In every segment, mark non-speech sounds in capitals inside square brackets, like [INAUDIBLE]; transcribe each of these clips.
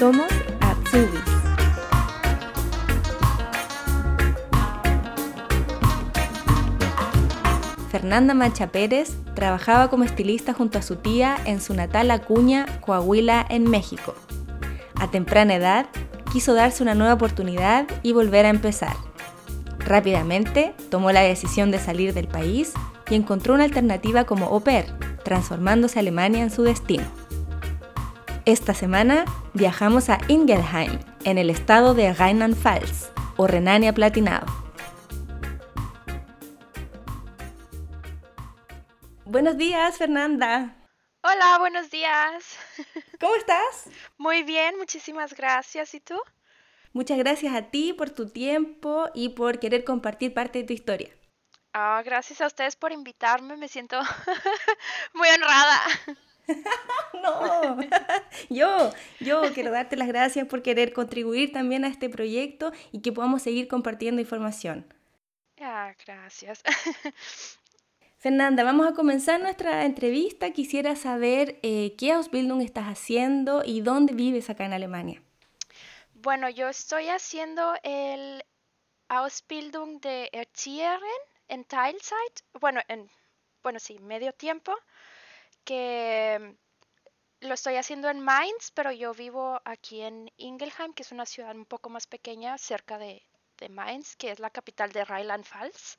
Somos Azubis. Fernanda Mancha Pérez trabajaba como estilista junto a su tía en su natal Acuña, Coahuila, en México. A temprana edad, quiso darse una nueva oportunidad y volver a empezar. Rápidamente tomó la decisión de salir del país y encontró una alternativa como au pair, transformándose Alemania en su destino. Esta semana viajamos a Ingelheim, en el estado de Rheinland-Pfalz, o Renania Platinado. Buenos días, Fernanda. Hola, buenos días. [LAUGHS] ¿Cómo estás? Muy bien, muchísimas gracias. ¿Y tú? Muchas gracias a ti por tu tiempo y por querer compartir parte de tu historia. Ah, gracias a ustedes por invitarme, me siento [LAUGHS] muy honrada. [LAUGHS] no, yo, yo quiero darte las gracias por querer contribuir también a este proyecto y que podamos seguir compartiendo información. Ah, gracias. [LAUGHS] Fernanda, vamos a comenzar nuestra entrevista. Quisiera saber eh, qué Ausbildung estás haciendo y dónde vives acá en Alemania. Bueno, yo estoy haciendo el Ausbildung de Erzieherin en Teilzeit, bueno, en, bueno, sí, medio tiempo, que lo estoy haciendo en Mainz, pero yo vivo aquí en Ingelheim, que es una ciudad un poco más pequeña, cerca de, de Mainz, que es la capital de Rheinland-Pfalz.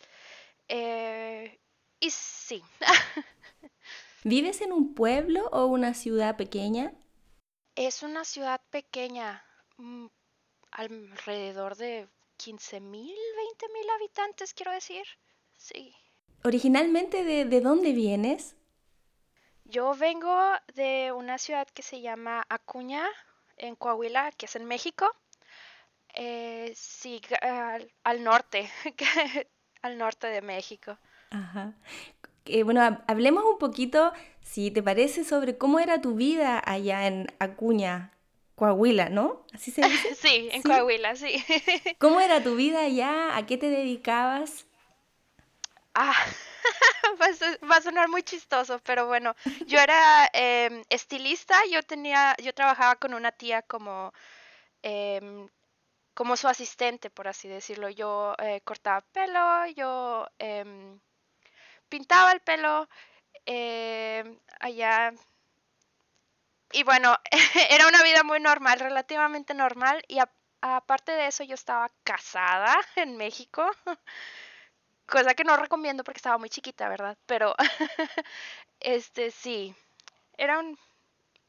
Eh, y sí. [LAUGHS] ¿Vives en un pueblo o una ciudad pequeña? Es una ciudad pequeña, mm, alrededor de 15.000, mil, mil habitantes, quiero decir. Sí. ¿Originalmente de, de, dónde vienes? Yo vengo de una ciudad que se llama Acuña, en Coahuila, que es en México. Eh, sí, al, al norte, [LAUGHS] al norte de México. Ajá. Eh, bueno, hablemos un poquito, si te parece, sobre cómo era tu vida allá en Acuña, Coahuila, ¿no? ¿Así se dice? [LAUGHS] Sí, en Coahuila, sí. ¿Cómo era tu [LAUGHS] vida allá? ¿A qué te dedicabas? Ah, [LAUGHS] va a sonar muy chistoso, pero bueno, yo era em, estilista, yo tenía, yo trabajaba con una tía como em, como su asistente, por así decirlo. Yo eh, cortaba pelo, yo em, pintaba el pelo eh, allá. Y bueno, [LAUGHS] era una vida muy normal, relativamente normal. Y aparte de eso, yo estaba casada en México. [LAUGHS] Cosa que no recomiendo porque estaba muy chiquita, ¿verdad? Pero, [LAUGHS] este, sí. Era un,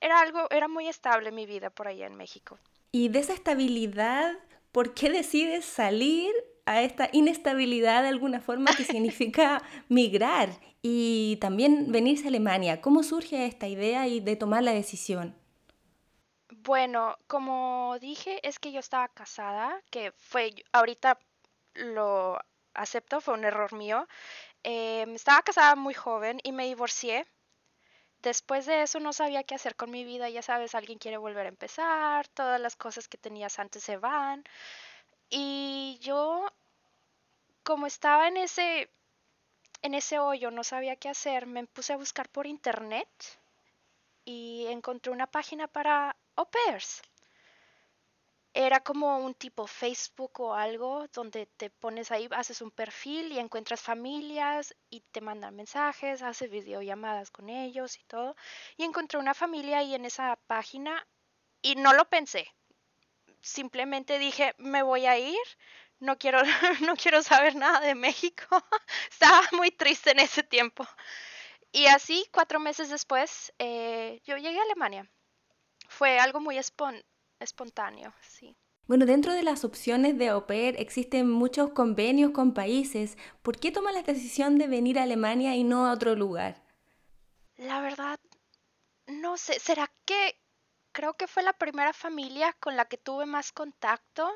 era algo, era muy estable mi vida por allá en México. Y de esa estabilidad, ¿por qué decides salir a esta inestabilidad de alguna forma que significa [LAUGHS] migrar y también venirse a Alemania. ¿Cómo surge esta idea y de tomar la decisión? Bueno, como dije, es que yo estaba casada, que fue, ahorita lo acepto, fue un error mío. Em, estaba casada muy joven y me divorcié. Después de eso no sabía qué hacer con mi vida, ya sabes, alguien quiere volver a empezar, todas las cosas que tenías antes se van. Y yo, como estaba en ese, en ese hoyo, no sabía qué hacer, me puse a buscar por internet y encontré una página para au pairs. Era como un tipo Facebook o algo donde te pones ahí, haces un perfil y encuentras familias y te mandan mensajes, haces videollamadas con ellos y todo. Y encontré una familia ahí en esa página y no lo pensé simplemente dije, me voy a ir, no quiero, [LAUGHS] no quiero saber nada de México. [LAUGHS] Estaba muy triste en ese tiempo. Y así, cuatro meses después, eh, yo llegué a Alemania. Fue algo muy espontáneo, sí. Bueno, dentro de las opciones de au pair existen muchos convenios con países. ¿Por qué tomas la decisión de venir a Alemania y no a otro lugar? La verdad, no sé, ¿será que creo que fue la primera familia con la que tuve más contacto.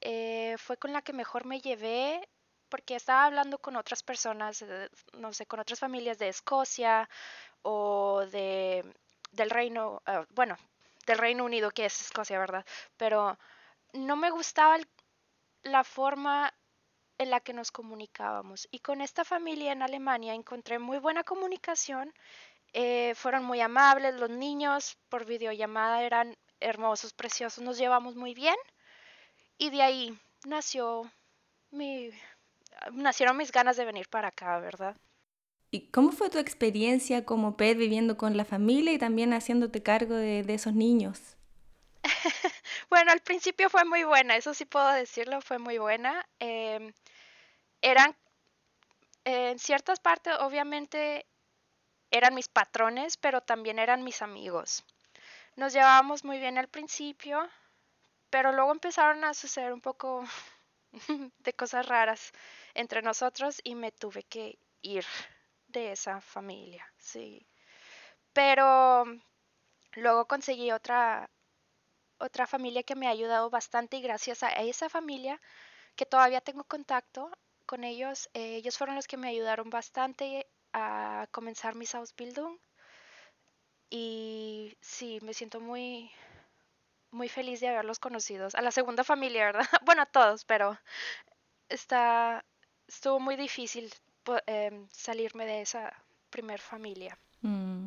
Eh, fue con la que mejor me llevé porque estaba hablando con otras personas, eh, no sé, con otras familias de Escocia o de, del Reino, uh, bueno, del Reino Unido, que es Escocia, ¿verdad? Pero no me gustaba la forma en la que nos comunicábamos. Y con esta familia en Alemania encontré muy buena comunicación eh, fueron muy amables, los niños por videollamada eran hermosos, preciosos, nos llevamos muy bien y de ahí nació mi, nacieron mis ganas de venir para acá, ¿verdad? ¿Y cómo fue tu experiencia como pet viviendo con la familia y también haciéndote cargo de, esos niños? [LAUGHS] bueno, al principio fue muy buena, eso sí puedo decirlo, fue muy buena. Em, eran, en ciertas partes, obviamente, eran mis patrones, pero también eran mis amigos. Nos llevábamos muy bien al principio, pero luego empezaron a suceder un poco [LAUGHS] de cosas raras entre nosotros y me tuve que ir de esa familia, sí. Pero luego conseguí otra otra familia que me ha ayudado bastante y gracias a esa familia que todavía tengo contacto con ellos, eh, ellos fueron los que me ayudaron bastante a comenzar mi Ausbildung y sí, me siento muy muy feliz de haberlos conocido. A la segunda familia, ¿verdad? [LAUGHS] Bueno, a todos, pero está estuvo muy difícil Em, salirme de esa primer familia. Mm.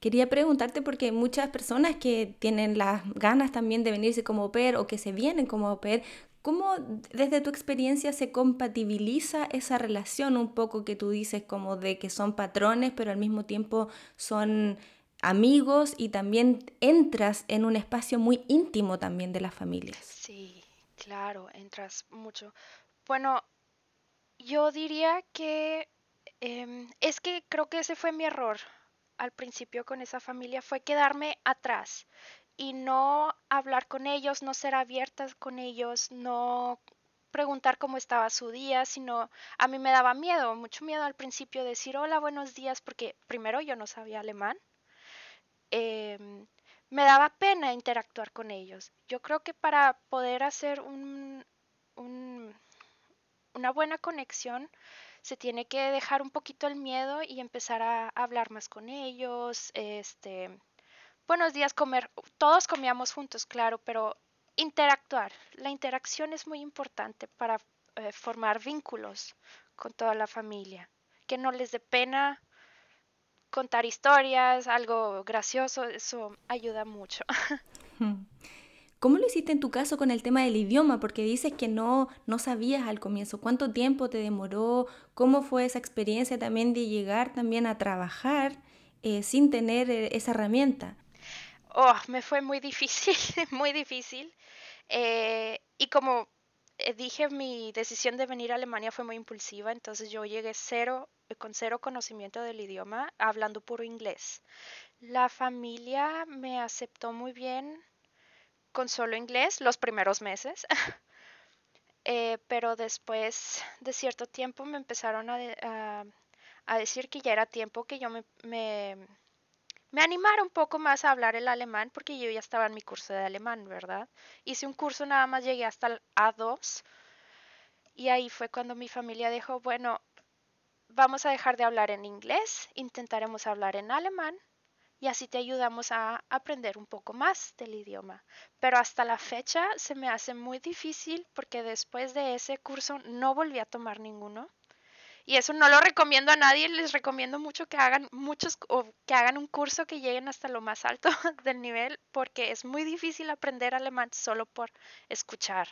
Quería preguntarte porque muchas personas que tienen las ganas también de venirse como au pair o que se vienen como au pair, ¿cómo desde tu experiencia se compatibiliza esa relación un poco que tú dices como de que son patrones, pero al mismo tiempo son amigos y también entras en un espacio muy íntimo también de las familias? Sí, claro, entras mucho. Bueno, yo diría que em, es que creo que ese fue mi error al principio con esa familia, fue quedarme atrás y no hablar con ellos, no ser abiertas con ellos, no preguntar cómo estaba su día, sino a mí me daba miedo, mucho miedo al principio decir hola, buenos días, porque primero yo no sabía alemán. Em, me daba pena interactuar con ellos. Yo creo que para poder hacer un, un una buena conexión, se tiene que dejar un poquito el miedo y empezar a hablar más con ellos, este, buenos días, comer, todos comíamos juntos, claro, pero interactuar, la interacción es muy importante para eh, formar vínculos con toda la familia, que no les dé pena contar historias, algo gracioso, eso ayuda mucho. [LAUGHS] ¿Cómo lo hiciste en tu caso con el tema del idioma? Porque dices que no, no sabías al comienzo. ¿Cuánto tiempo te demoró? ¿Cómo fue esa experiencia también de llegar también a trabajar eh, sin tener eh, esa herramienta? Oh, me fue muy difícil, [LAUGHS] muy difícil. Eh, y como dije, mi decisión de venir a Alemania fue muy impulsiva, entonces yo llegué cero, con cero conocimiento del idioma, hablando puro inglés. La familia me aceptó muy bien, con solo inglés los primeros meses. [LAUGHS] Eh, pero después de cierto tiempo me empezaron a, a, decir que ya era tiempo que yo me, me, me, animara un poco más a hablar el alemán porque yo ya estaba en mi curso de alemán, ¿verdad? Hice un curso, nada más llegué hasta el A2 y ahí fue cuando mi familia dijo, bueno, vamos a dejar de hablar en inglés, intentaremos hablar en alemán y así te ayudamos a aprender un poco más del idioma. Pero hasta la fecha se me hace muy difícil porque después de ese curso no volví a tomar ninguno. Y eso no lo recomiendo a nadie, les recomiendo mucho que hagan muchos o que hagan un curso que lleguen hasta lo más alto [LAUGHS] del nivel porque es muy difícil aprender alemán solo por escuchar.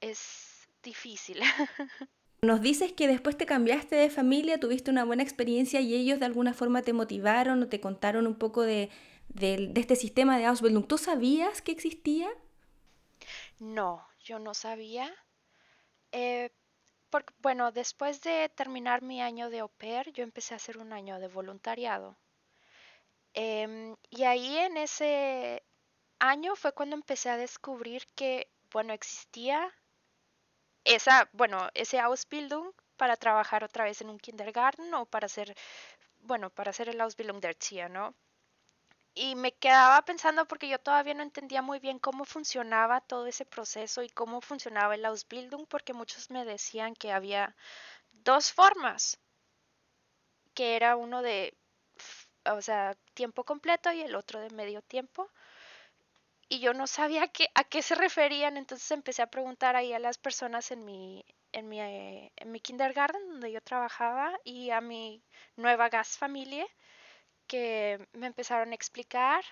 Es difícil. [LAUGHS] Nos dices que después te cambiaste de familia, tuviste una buena experiencia y ellos de alguna forma te motivaron o te contaron un poco de, este sistema de Ausbildung. ¿Tú sabías que existía? No, yo no sabía. Eh, porque, bueno, después de terminar mi año de au pair, yo empecé a hacer un año de voluntariado. Em, y ahí en ese año fue cuando empecé a descubrir que, bueno, existía esa, bueno, ese Ausbildung para trabajar otra vez en un kindergarten o para hacer, bueno, para hacer el Ausbildung der Erzieher, ¿no? Y me quedaba pensando porque yo todavía no entendía muy bien cómo funcionaba todo ese proceso y cómo funcionaba el Ausbildung, porque muchos me decían que había dos formas, que era uno de, o sea, tiempo completo y el otro de medio tiempo y yo no sabía qué, a qué se referían, entonces empecé a preguntar ahí a las personas en mi, en mi, eh, en mi kindergarten donde yo trabajaba y a mi nueva gas familia que me empezaron a explicar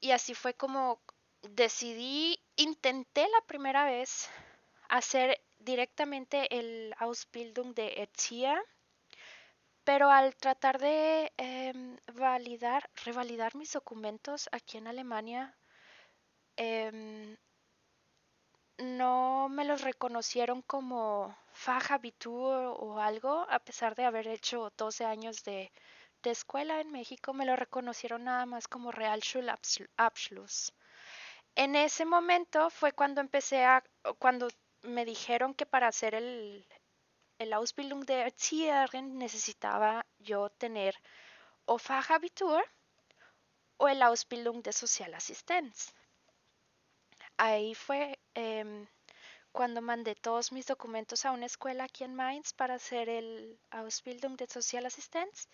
y así fue como decidí, intenté la primera vez hacer directamente el Ausbildung de Erzieher, pero al tratar de em, validar, revalidar mis documentos aquí en Alemania, em, no me los reconocieron como Fachabitur o algo, a pesar de haber hecho 12 años de, de escuela en México, me lo reconocieron nada más como Realschulabschluss. En ese momento fue cuando empecé a, cuando me dijeron que para hacer el, el Ausbildung der Erzieherin necesitaba yo tener o Fachabitur o el Ausbildung de Sozialassistenz. Ahí fue em, cuando mandé todos mis documentos a una escuela aquí en Mainz para hacer el Ausbildung de Sozialassistenz.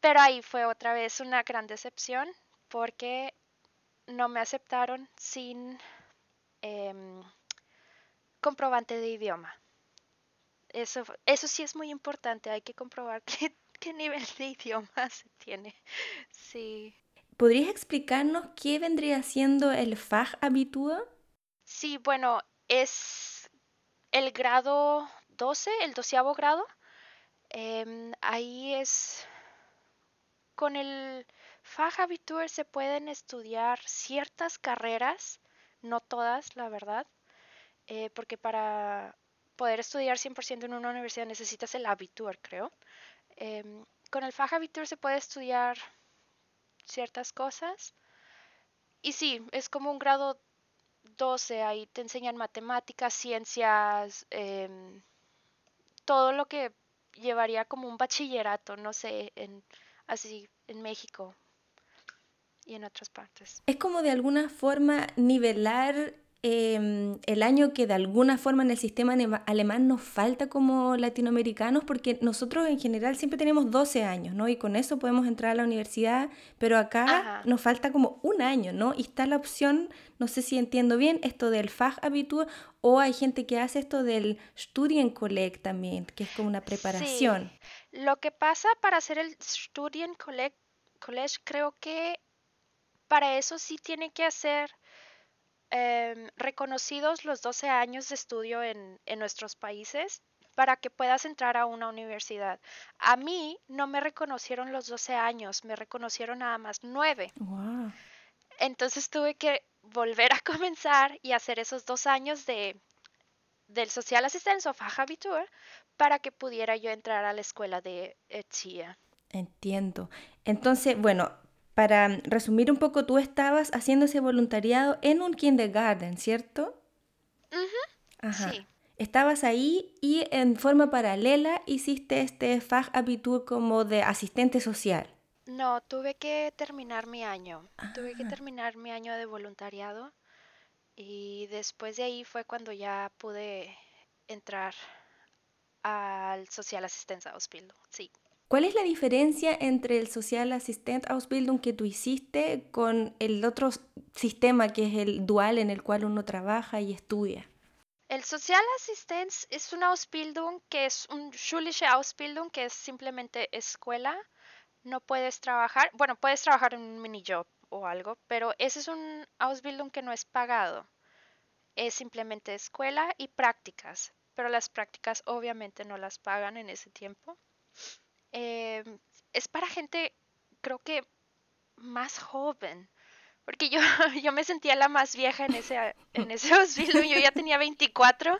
Pero ahí fue otra vez una gran decepción porque no me aceptaron sin em, comprobante de idioma. Eso, eso sí es muy importante, hay que comprobar [LAUGHS] qué, qué nivel de idioma se tiene. Sí. ¿Podrías explicarnos qué vendría siendo el Fachabitur? Sí, bueno, es el grado 12, el doceavo grado. Em, ahí es con el Fachabitur se pueden estudiar ciertas carreras, no todas, la verdad, eh, porque para poder estudiar 100% en una universidad necesitas el Abitur, creo. Em, con el Fachabitur se puede estudiar ciertas cosas. Y sí, es como un grado 12, ahí te enseñan matemáticas, ciencias, em, todo lo que llevaría como un bachillerato, no sé, en, así en México y en otras partes. Es como de alguna forma nivelar Em, el año que de alguna forma en el sistema alemán nos falta como latinoamericanos, porque nosotros en general siempre tenemos 12 años, ¿no? Y con eso podemos entrar a la universidad, pero acá nos falta como un año, ¿no? Y está la opción, no sé si entiendo bien, esto del Fachabitur, o hay gente que hace esto del Studienkolleg también, que es como una preparación. Lo que pasa para hacer el Studienkolleg, creo que para eso sí tiene que hacer Em, reconocidos los 12 años de estudio en, nuestros países para que puedas entrar a una universidad. A mí no me reconocieron los 12 años, me reconocieron nada más 9. Entonces tuve que volver a [LAUGHS] comenzar y hacer esos dos años de, del social assistance o Fachabitur para que pudiera yo entrar a la escuela de Etzia. Entiendo. Entonces, bueno, para resumir un poco, tú estabas haciendo ese voluntariado en un kindergarten, ¿cierto? Ajá. Sí. Estabas ahí y en forma paralela hiciste este Fachabitur como de asistente social. No, tuve que terminar mi año. Tuve que ah. terminar mi año de voluntariado y después de ahí fue cuando ya pude entrar al Social Asistencia Ausbildung. Sí. ¿Cuál es la diferencia entre el Social Assistent Ausbildung que tú hiciste con el otro sistema que es el dual en el cual uno trabaja y estudia? El Social Assistent es una Ausbildung que es un schulische Ausbildung que es simplemente escuela. No puedes trabajar, bueno, puedes trabajar en un mini job o algo, pero ese es un Ausbildung que no es pagado. Es simplemente escuela y prácticas, pero las prácticas obviamente no las pagan en ese tiempo. Eh, es para gente, creo que más joven. Porque yo, [LAUGHS] yo me sentía la más vieja en ese, en ese [LAUGHS] Yo ya tenía 24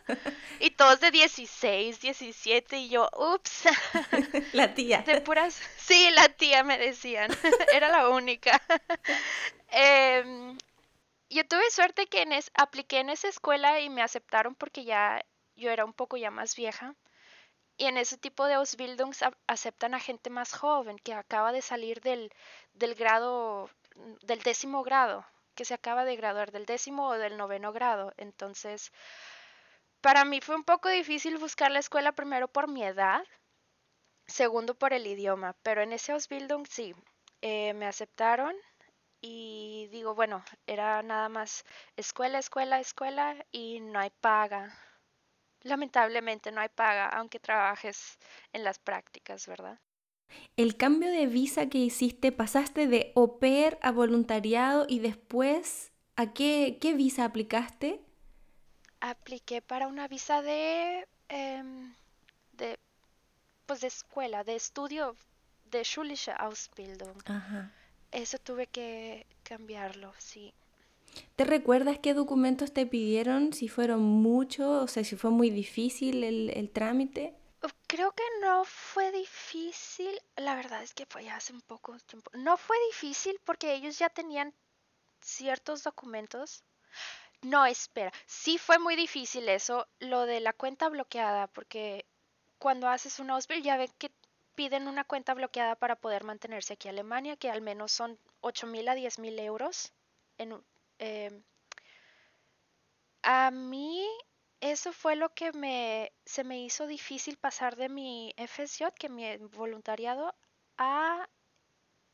y todos de 16, 17 y yo, ups. [LAUGHS] La tía. De puras, sí, la tía me decían. Era la única. Em, yo tuve suerte que en apliqué en esa escuela y me aceptaron porque ya yo era un poco ya más vieja. Y en ese tipo de Ausbildungs aceptan a gente más joven que acaba de salir del, del grado, del décimo grado, que se acaba de graduar del décimo o del noveno grado. Entonces, para mí fue un poco difícil buscar la escuela primero por mi edad, segundo por el idioma, pero en ese Ausbildung sí, eh, me aceptaron y digo, bueno, era nada más escuela, escuela, escuela y no hay paga. Lamentablemente no hay paga, aunque trabajes en las prácticas, ¿verdad? El cambio de visa que hiciste, pasaste de au pair a voluntariado y después, ¿a qué, qué visa aplicaste? Apliqué para una visa de, em, de, pues de escuela, de estudio, de schulische Ausbildung. Ajá. Eso tuve que cambiarlo, sí. ¿Te recuerdas qué documentos te pidieron? Si fueron muchos, o sea, si fue muy difícil el, el trámite. Creo que no fue difícil, la verdad es que fue hace un poco tiempo. No fue difícil porque ellos ya tenían ciertos documentos. No, espera, sí fue muy difícil eso, lo de la cuenta bloqueada, porque cuando haces un Ausbild ya ven que piden una cuenta bloqueada para poder mantenerse aquí en Alemania, que al menos son 8 mil a 10 mil euros. En, eh, a mí eso fue lo que me, se me hizo difícil pasar de mi FSJ, que mi voluntariado, a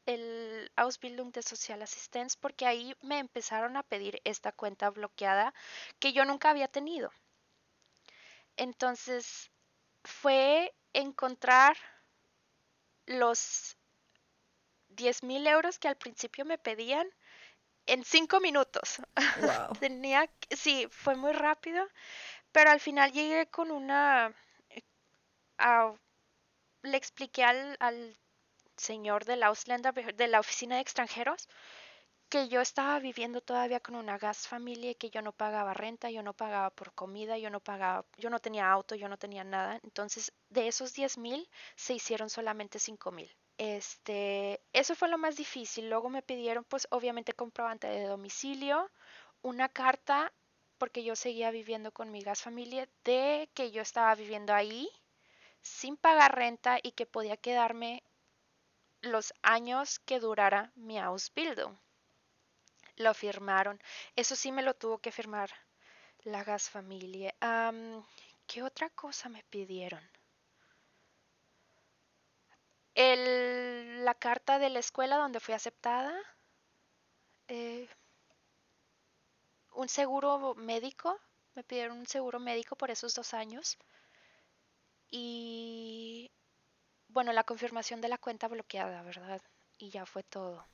el Ausbildung de Social Assistance, porque ahí me empezaron a pedir esta cuenta bloqueada que yo nunca había tenido. Entonces fue encontrar los 10 mil euros que al principio me pedían en cinco minutos. [LAUGHS] Wow. Tenía, sí, fue muy rápido, pero al final llegué con una, a- le expliqué al, al señor de la oficina de extranjeros, que yo estaba viviendo todavía con una gas familia y que yo no pagaba renta, yo no pagaba por comida, yo no pagaba, yo no tenía auto, yo no tenía nada. Entonces, de esos 10 mil se hicieron solamente 5 mil. Este, eso fue lo más difícil. Luego me pidieron, pues, obviamente comprobante de domicilio, una carta, porque yo seguía viviendo con mi gas familia, de que yo estaba viviendo ahí sin pagar renta y que podía quedarme los años que durara mi Ausbildung. Lo firmaron. Eso sí me lo tuvo que firmar la gas familia. Am, ¿qué otra cosa me pidieron? El- la carta de la escuela donde fui aceptada. eh, un seguro médico. Me pidieron un seguro médico por esos dos años. Y bueno, la confirmación de la cuenta bloqueada, ¿verdad? Y ya fue todo.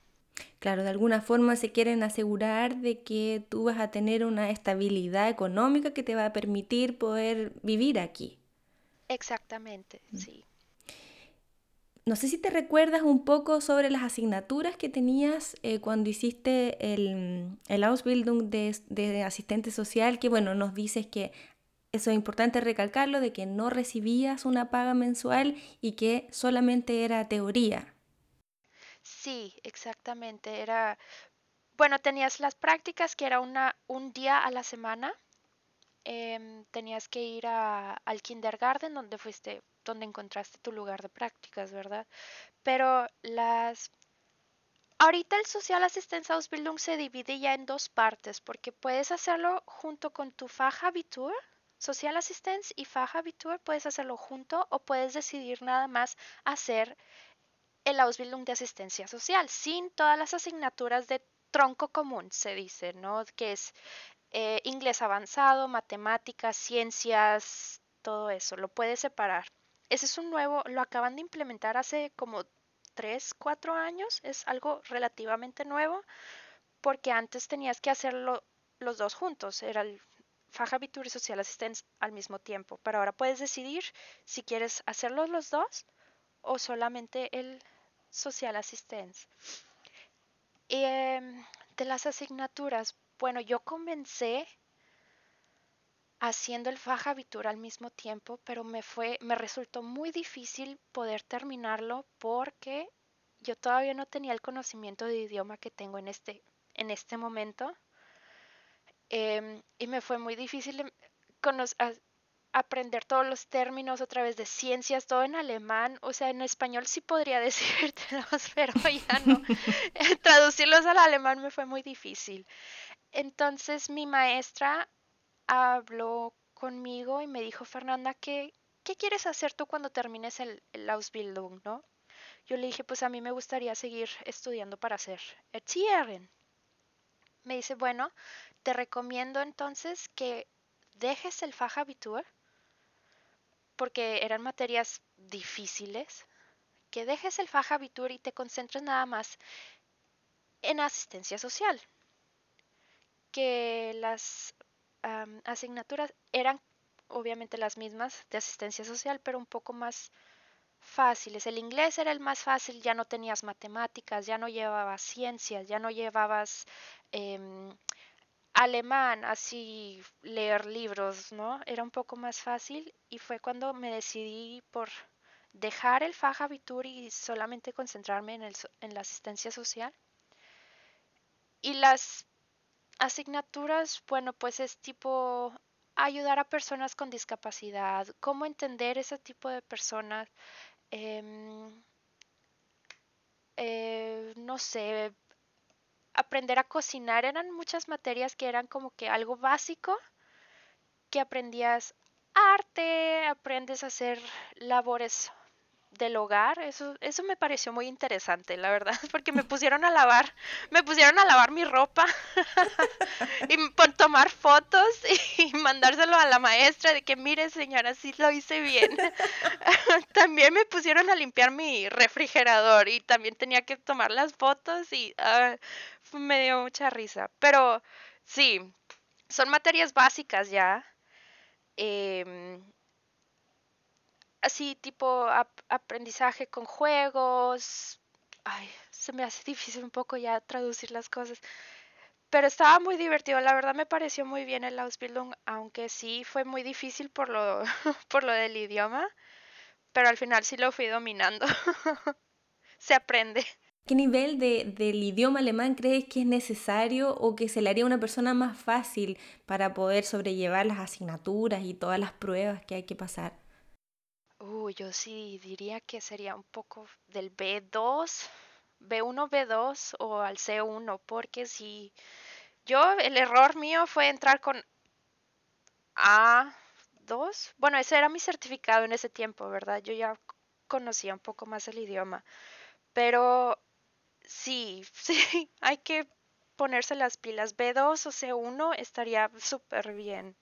Claro, de alguna forma se quieren asegurar de que tú vas a tener una estabilidad económica que te va a permitir poder vivir aquí. Exactamente, sí. No sé si te recuerdas un poco sobre las asignaturas que tenías eh, cuando hiciste el, el Ausbildung de, de asistente social, que bueno, nos dices que eso es importante recalcarlo, de que no recibías una paga mensual y que solamente era teoría. Sí, exactamente. Era, bueno, tenías las prácticas que era una, un día a la semana. em, tenías que ir a- al kindergarten donde fuiste, donde encontraste tu lugar de prácticas, ¿verdad? Pero las Ahorita el Social Assistance Ausbildung se divide ya en dos partes, porque puedes hacerlo junto con tu Fachabitur, Social Assistance y Fachabitur, puedes hacerlo junto o puedes decidir nada más hacer el Ausbildung de asistencia social, sin todas las asignaturas de tronco común, se dice, ¿no? Que es eh, inglés avanzado, matemáticas, ciencias, todo eso, lo puedes separar. Ese es un nuevo, lo acaban de implementar hace como 3, 4 años, es algo relativamente nuevo, porque antes tenías que hacerlo los dos juntos, era el Fachabitur y Social Assistance al mismo tiempo, pero ahora puedes decidir si quieres hacerlos los dos o solamente el Social Assistance. Em, de las asignaturas, bueno, yo comencé haciendo el Fachabitur al mismo tiempo, pero me fue, me resultó muy difícil poder terminarlo porque yo todavía no tenía el conocimiento de idioma que tengo en este, en este momento. Em, y me fue muy difícil em, cono- a- aprender todos los términos otra vez de ciencias, todo en alemán. O sea, en español sí podría [LAUGHS] decírtelos, pero ya no. [LAUGHS] Traducirlos al alemán me fue muy difícil. Entonces mi maestra habló conmigo y me dijo, Fernanda, ¿qué, qué quieres hacer tú cuando termines el, el Ausbildung, no? Yo le dije, pues a mí me gustaría seguir estudiando para ser Erzieherin. Me dice, bueno, te recomiendo entonces que dejes el Fachabitur porque eran materias difíciles, que dejes el Fajabitur y te concentres nada más en asistencia social. Que las asignaturas eran obviamente las mismas de asistencia social, pero un poco más fáciles. El inglés era el más fácil, ya no tenías matemáticas, ya no llevabas ciencias, ya no llevabas em, alemán, así leer libros, ¿no? Era un poco más fácil y fue cuando me decidí por dejar el Fajabitur y solamente concentrarme en, el, en la asistencia social. Y las asignaturas, bueno, pues es tipo ayudar a personas con discapacidad, cómo entender ese tipo de personas, em, eh, no sé, aprender a cocinar, eran muchas materias que eran como que algo básico, que aprendías arte, aprendes a hacer labores del hogar, eso, eso me pareció muy interesante, la verdad, [LAUGHS] porque me pusieron a lavar, me pusieron a lavar mi ropa [LAUGHS] y por tomar fotos y [LAUGHS] mandárselo a la maestra de que mire señora, sí lo hice bien. también me pusieron a limpiar mi refrigerador y también tenía que tomar las fotos y ah, me dio mucha risa. Pero sí, son materias básicas ya. Eh, así tipo aprendizaje con juegos. Ay, se me hace [LAUGHS] difícil un poco ya traducir las cosas. Pero estaba muy divertido, la verdad me pareció muy bien el Ausbildung, aunque sí fue muy difícil por lo, [LAUGHS] por lo del idioma, pero al final sí lo fui dominando. [LAUGHS] se aprende. ¿Qué nivel de, del idioma alemán crees que es necesario o que se le haría a una persona más fácil para poder sobrellevar las asignaturas y todas las pruebas que hay que pasar? Uh, yo sí diría que sería un poco del B2, B1, B2 o al C1, porque si yo, el error mío fue entrar con A2. Bueno, ese era mi certificado en ese tiempo, ¿verdad? Yo ya conocía un poco más el idioma. Pero sí, [LAUGHS] sí, hay que ponerse las pilas. B2 o C1 estaría súper bien.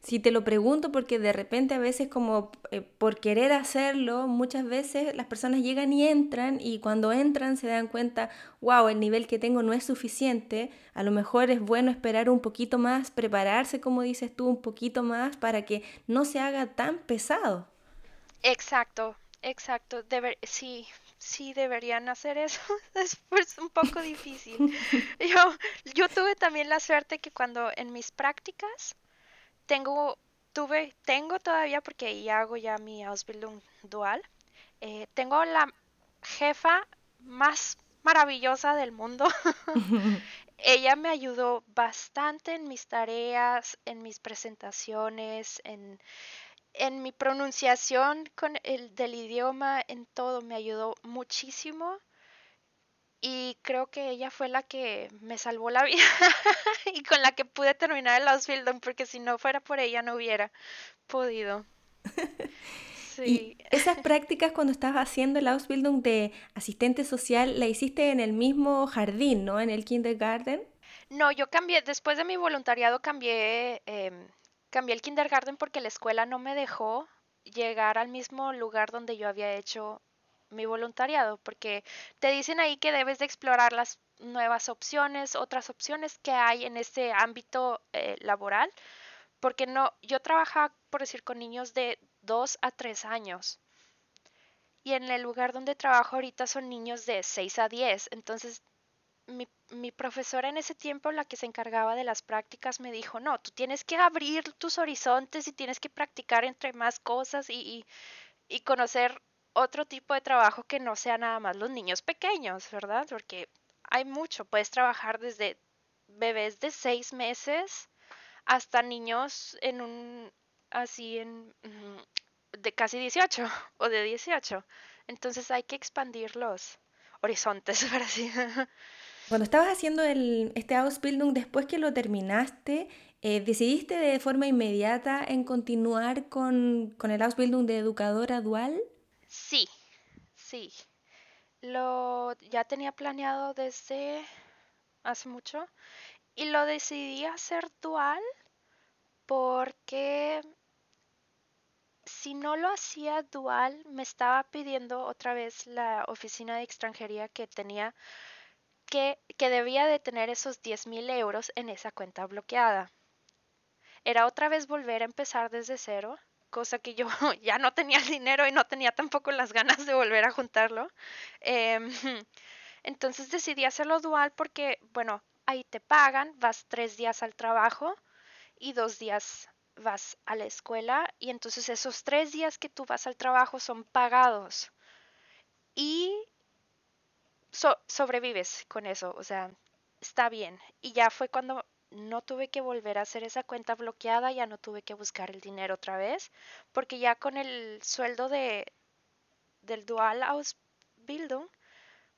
Si te lo pregunto porque de repente a veces como eh, por querer hacerlo, muchas veces las personas llegan y entran y cuando entran se dan cuenta, wow, el nivel que tengo no es suficiente, a lo mejor es bueno esperar un poquito más, prepararse como dices tú un poquito más para que no se haga tan pesado. Exacto, exacto, sí, sí deberían hacer eso, [LAUGHS] es pues un poco difícil. [LAUGHS] Yo, yo tuve también la suerte que cuando en mis prácticas, tengo, tuve, tengo todavía, porque ahí hago ya mi Ausbildung dual, eh, tengo la jefa más maravillosa del mundo. [LAUGHS] Ella me ayudó bastante en mis tareas, en mis presentaciones, en, en mi pronunciación con el del idioma, en todo, me ayudó muchísimo y creo que ella fue la que me salvó la [LAUGHS] vida y con la que pude terminar el Ausbildung porque si no fuera por ella no hubiera podido. [LAUGHS] Sí. ¿Y esas [LAUGHS] prácticas cuando estabas haciendo el Ausbildung de asistente social la hiciste en el mismo jardín, ¿no? En el kindergarten. No, yo cambié, después de mi voluntariado cambié, em, cambié el kindergarten porque la escuela no me dejó llegar al mismo lugar donde yo había hecho mi voluntariado, porque te dicen ahí que debes de explorar las nuevas opciones, otras opciones que hay en este ámbito eh, laboral, porque no, yo trabajaba, por decir, con niños de 2 a 3 años. Y en el lugar donde trabajo ahorita son niños de 6 a 10. Entonces, mi, mi, profesora en ese tiempo, la que se encargaba de las prácticas, me dijo, no, tú tienes que abrir tus horizontes y tienes que practicar entre más cosas y, y, y conocer otro tipo de trabajo que no sea nada más los niños pequeños, ¿verdad? Porque hay mucho, puedes trabajar desde bebés de seis meses hasta niños en un, así en, de casi 18 [LAUGHS] o de 18. Entonces hay que expandir los horizontes, [LAUGHS] para así. [LAUGHS] Cuando estabas haciendo el, este Ausbildung, después que lo terminaste, eh, ¿decidiste de forma inmediata en continuar con, con el Ausbildung de educadora dual? Sí, sí. Lo ya tenía planeado desde hace mucho y lo decidí hacer dual porque si no lo hacía dual, me estaba pidiendo otra vez la oficina de extranjería que tenía que, debía de tener esos 10 mil euros en esa cuenta bloqueada. Era otra vez volver a empezar desde cero, cosa que yo [LAUGHS] ya no tenía el dinero y no tenía tampoco las ganas de volver a juntarlo. Em, [LAUGHS] entonces decidí hacerlo dual porque, bueno, ahí te pagan, vas tres días al trabajo y dos días vas a la escuela y entonces esos tres días que tú vas al trabajo son pagados y sobrevives con eso, o sea, está bien. Y ya fue cuando no tuve que volver a hacer esa cuenta bloqueada, ya no tuve que buscar el dinero otra vez, porque ya con el sueldo de del Dual Ausbildung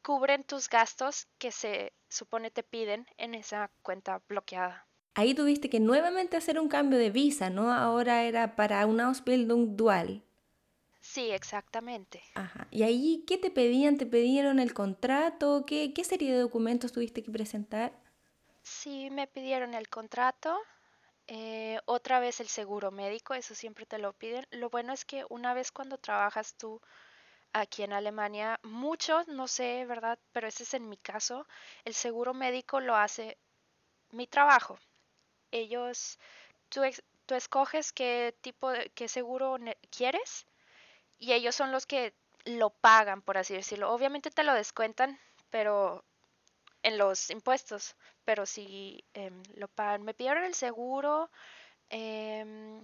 cubren tus gastos que se supone te piden en esa cuenta bloqueada. Ahí tuviste que nuevamente hacer un cambio de visa, ¿no? Ahora era para una Ausbildung dual. Sí, exactamente. Ajá. ¿Y ahí qué te pedían? ¿Te pidieron el contrato? ¿Qué, qué serie de documentos tuviste que presentar? Sí, me pidieron el contrato, eh, otra vez el seguro médico, eso siempre te lo piden. Lo bueno es que una vez cuando trabajas tú aquí en Alemania, muchos, no sé, ¿verdad? Pero ese es en mi caso, el seguro médico lo hace mi trabajo ellos, tú, tú escoges qué tipo de, qué seguro quieres y ellos son los que lo pagan, por así decirlo. Obviamente te lo descuentan, pero en los impuestos, pero si em, lo pagan. Me pidieron el seguro, em,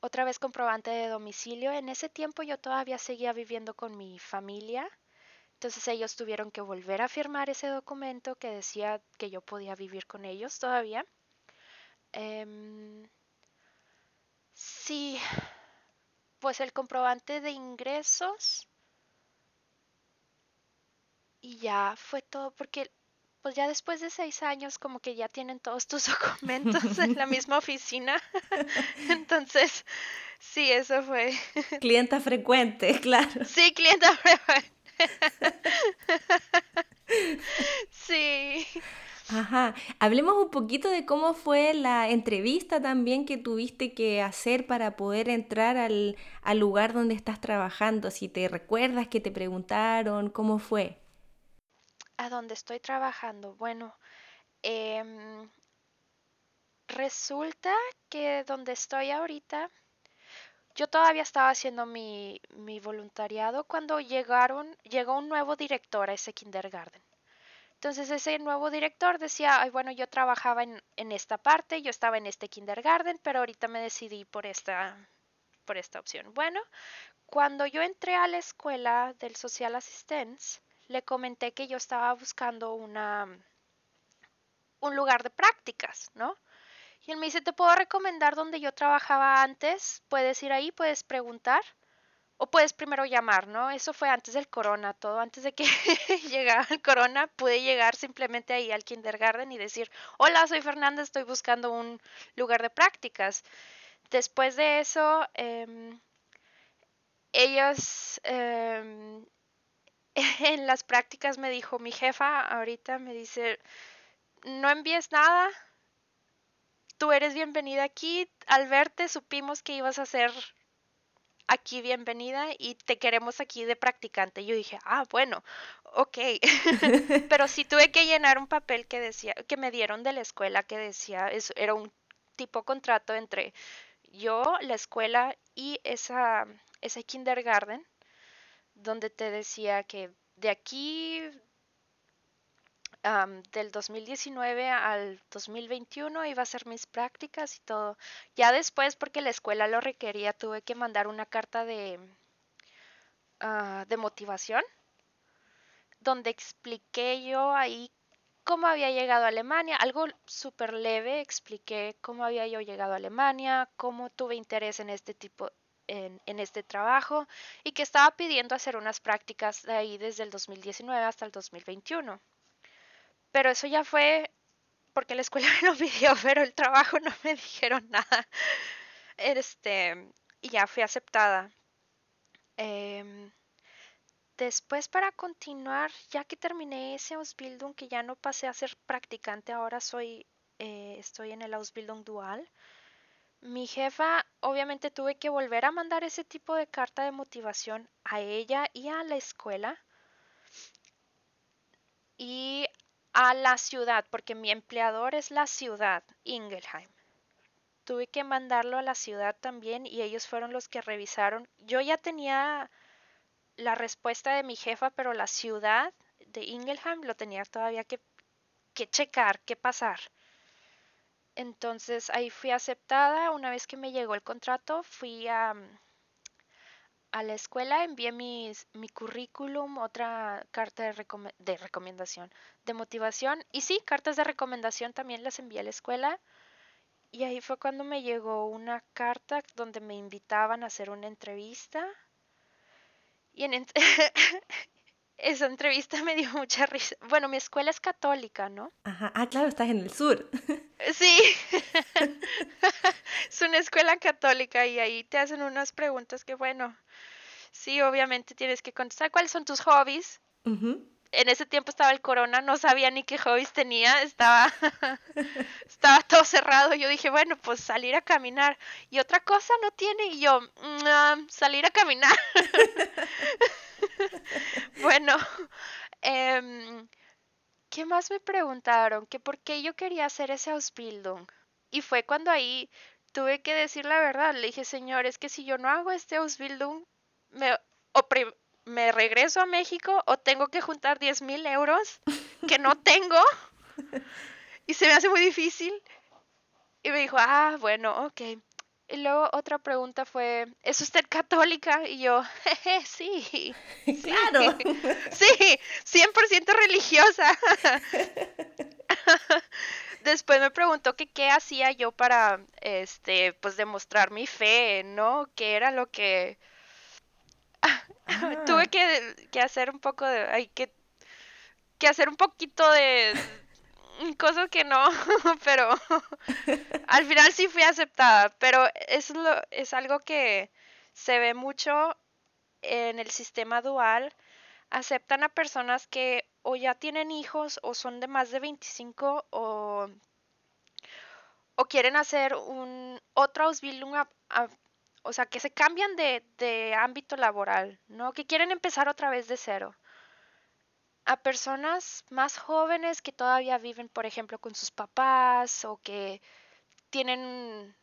otra vez comprobante de domicilio. En ese tiempo yo todavía seguía viviendo con mi familia, entonces ellos tuvieron que volver a firmar ese documento que decía que yo podía vivir con ellos todavía. Em, sí, pues el comprobante de ingresos. Y ya fue todo, porque pues ya después de seis años como que ya tienen todos tus [LAUGHS] documentos en la misma oficina. [LAUGHS] Entonces, sí, eso fue. [LAUGHS] Clienta frecuente, claro. Sí, clienta frecuente. sí. Ajá, hablemos un poquito de cómo fue la entrevista también que tuviste que hacer para poder entrar al, lugar donde estás trabajando, si te recuerdas que te preguntaron, ¿cómo fue? A dónde estoy trabajando, bueno, em, resulta que donde estoy ahorita, yo todavía estaba haciendo mi, mi voluntariado cuando llegaron, llegó un nuevo director a ese kindergarten. Entonces ese nuevo director decía, Ay, bueno, yo trabajaba en, en, esta parte, yo estaba en este kindergarten, pero ahorita me decidí por esta, por esta opción. Bueno, cuando yo entré a la escuela del Social Assistance, le comenté que yo estaba buscando una, un lugar de prácticas, ¿no? Y él me dice, te puedo recomendar donde yo trabajaba antes, puedes ir ahí, puedes preguntar. O puedes primero llamar, ¿no? Eso fue antes del corona, todo antes de que [LAUGHS] llegara el corona, pude llegar simplemente ahí al kindergarten y decir, hola, soy Fernanda, estoy buscando un lugar de prácticas. Después de eso, em, ellos em, [LAUGHS] en las prácticas me dijo mi jefa, ahorita me dice, no envíes nada, tú eres bienvenida aquí, al verte supimos que ibas a ser aquí bienvenida y te queremos aquí de practicante. Yo dije, ah, bueno, ok. [LAUGHS] Pero sí tuve que llenar un papel que decía, que me dieron de la escuela que decía, era un tipo contrato entre yo, la escuela y esa, ese kindergarten, donde te decía que de aquí del 2019 al 2021 iba a hacer mis prácticas y todo. Ya después, porque la escuela lo requería, tuve que mandar una carta de, ah, de motivación, donde expliqué yo ahí cómo había llegado a Alemania, algo súper leve, expliqué cómo había yo llegado a Alemania, cómo tuve interés en este tipo, en, en, este trabajo y que estaba pidiendo hacer unas prácticas de ahí desde el 2019 hasta el 2021. Pero eso ya fue porque la escuela [LAUGHS] me lo pidió, pero el trabajo no me dijeron nada. Este, y ya fui aceptada. Em, después para continuar, ya que terminé ese Ausbildung, que ya no pasé a ser practicante, ahora soy, eh, estoy en el Ausbildung Dual, mi jefa, obviamente tuve que volver a mandar ese tipo de carta de motivación a ella y a la escuela y a la ciudad, porque mi empleador es la ciudad, Ingelheim. Tuve que mandarlo a la ciudad también y ellos fueron los que revisaron. Yo ya tenía la respuesta de mi jefa, pero la ciudad de Ingelheim lo tenía todavía que, que checar, que pasar. Entonces ahí fui aceptada. Una vez que me llegó el contrato, fui a, a la escuela, envié mi currículum, otra carta de, de recomendación, de motivación. Y sí, cartas de recomendación también las envié a la escuela. Y ahí fue cuando me llegó una carta donde me invitaban a hacer una entrevista. Y en, [LAUGHS] esa entrevista me dio [LAUGHS] mucha risa. Bueno, mi escuela es católica, ¿no? Ajá. Ah, claro, estás en el sur. [LAUGHS] Sí. es una escuela católica y ahí te hacen unas preguntas que, bueno, sí, obviamente tienes que contestar. ¿Cuáles son tus hobbies? En ese tiempo estaba el corona, no sabía ni qué hobbies tenía, estaba, [LAUGHS] estaba todo cerrado. Yo dije, bueno, pues salir a caminar. Y otra cosa no tiene, y yo, mm, salir a caminar. [LAUGHS] bueno, em, ¿qué más me preguntaron? Que por qué yo quería hacer ese Ausbildung. Y fue cuando ahí tuve que decir la verdad. Le dije, señor, es que si yo no hago este Ausbildung, me, me regreso a México o tengo que juntar 10 mil euros que no [LAUGHS] tengo. Y se me hace muy difícil. Y me dijo, ah, bueno, ok. Y luego otra pregunta fue, ¿es usted católica? Y yo, jeje, sí. [LAUGHS] Claro. [LAUGHS] Sí, 100% religiosa. Después me preguntó que qué hacía yo para, este, pues demostrar mi fe, ¿no? ¿Qué era lo que... Tuve ah. que, que, hacer un poco de... Hay que, que hacer un poquito de [LAUGHS] cosas que no, [LAUGHS] pero [LAUGHS] al final sí fui aceptada, pero es, lo, es algo que se ve mucho en el sistema dual. Aceptan a personas que o ya tienen hijos o son de más de 25 o, o quieren hacer un otro Ausbildung, o sea, que se cambian de, de ámbito laboral, ¿no? Que quieren empezar otra vez de cero a personas más jóvenes que todavía viven, por ejemplo, con sus papás o que tienen,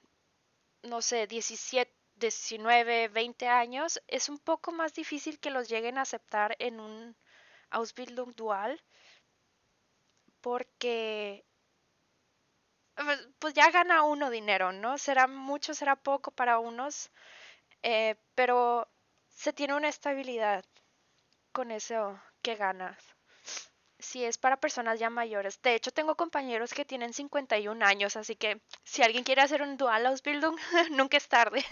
no sé, 17, 19, 20 años, es un poco más difícil que los lleguen a aceptar en un Ausbildung dual porque pues, pues ya gana uno dinero, ¿no? Será mucho, será poco para unos, eh, pero se tiene una estabilidad con eso que ganas. Si es para personas ya mayores. De hecho, tengo compañeros que tienen 51 años, así que si alguien quiere hacer un dual Ausbildung, [LAUGHS] nunca es tarde.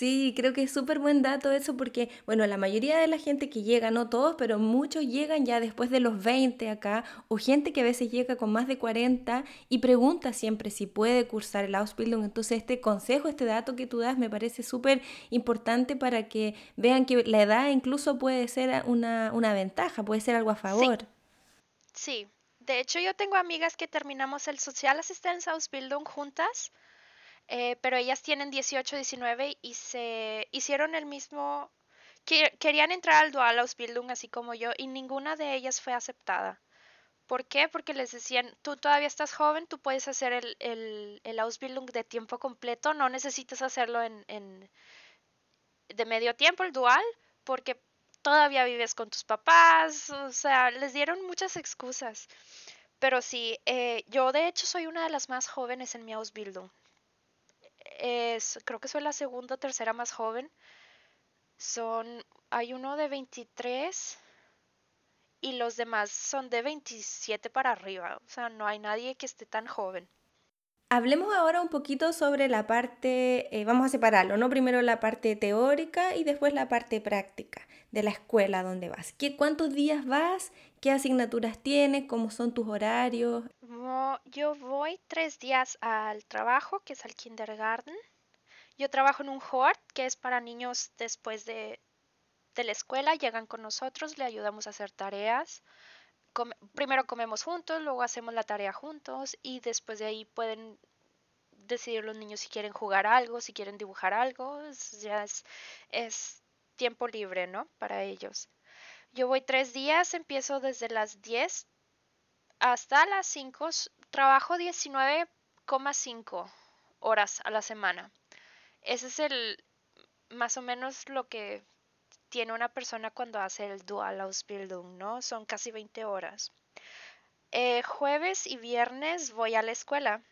Sí, creo que es súper buen dato eso porque, bueno, la mayoría de la gente que llega, no todos, pero muchos llegan ya después de los 20 acá, o gente que a veces llega con más de 40 y pregunta siempre si puede cursar el Ausbildung. Entonces, este consejo, este dato que tú das me parece súper importante para que vean que la edad incluso puede ser una, una ventaja, puede ser algo a favor. Sí. sí. De hecho, yo tengo amigas que terminamos el Social Assistance Ausbildung juntas eh, pero ellas tienen 18, 19 y se hicieron el mismo, querían entrar al Dual Ausbildung así como yo y ninguna de ellas fue aceptada. ¿Por qué? Porque les decían, tú todavía estás joven, tú puedes hacer el, el, el Ausbildung de tiempo completo, no necesitas hacerlo en, en, de medio tiempo, el dual, porque todavía vives con tus papás, o sea, les dieron muchas excusas. Pero sí, eh, yo de hecho soy una de las más jóvenes en mi Ausbildung es, creo que soy la segunda o tercera más joven. Son, hay uno de 23 y los demás son de 27 para arriba. O sea, no hay nadie que esté tan joven. Hablemos ahora un poquito sobre la parte, eh, vamos a separarlo, ¿no? Primero la parte teórica y después la parte práctica de la escuela donde vas. ¿Qué, ¿Cuántos días vas? ¿Qué asignaturas tienes? ¿Cómo son tus horarios? yo voy tres días al trabajo, que es al kindergarten. Yo trabajo en un hort, que es para niños después de, de la escuela. Llegan con nosotros, le ayudamos a hacer tareas. Primero comemos juntos, luego hacemos la tarea juntos y después de ahí pueden decidir los niños si quieren jugar algo, si quieren dibujar algo, ya es, es tiempo libre, ¿no? Para ellos. Yo voy tres días, empiezo desde las 10 hasta las 5, trabajo 19,5 horas a la semana. Ese es el más o menos lo que tiene una persona cuando hace el Dual Ausbildung, ¿no? Son casi 20 horas. Eh, jueves y viernes voy a la escuela.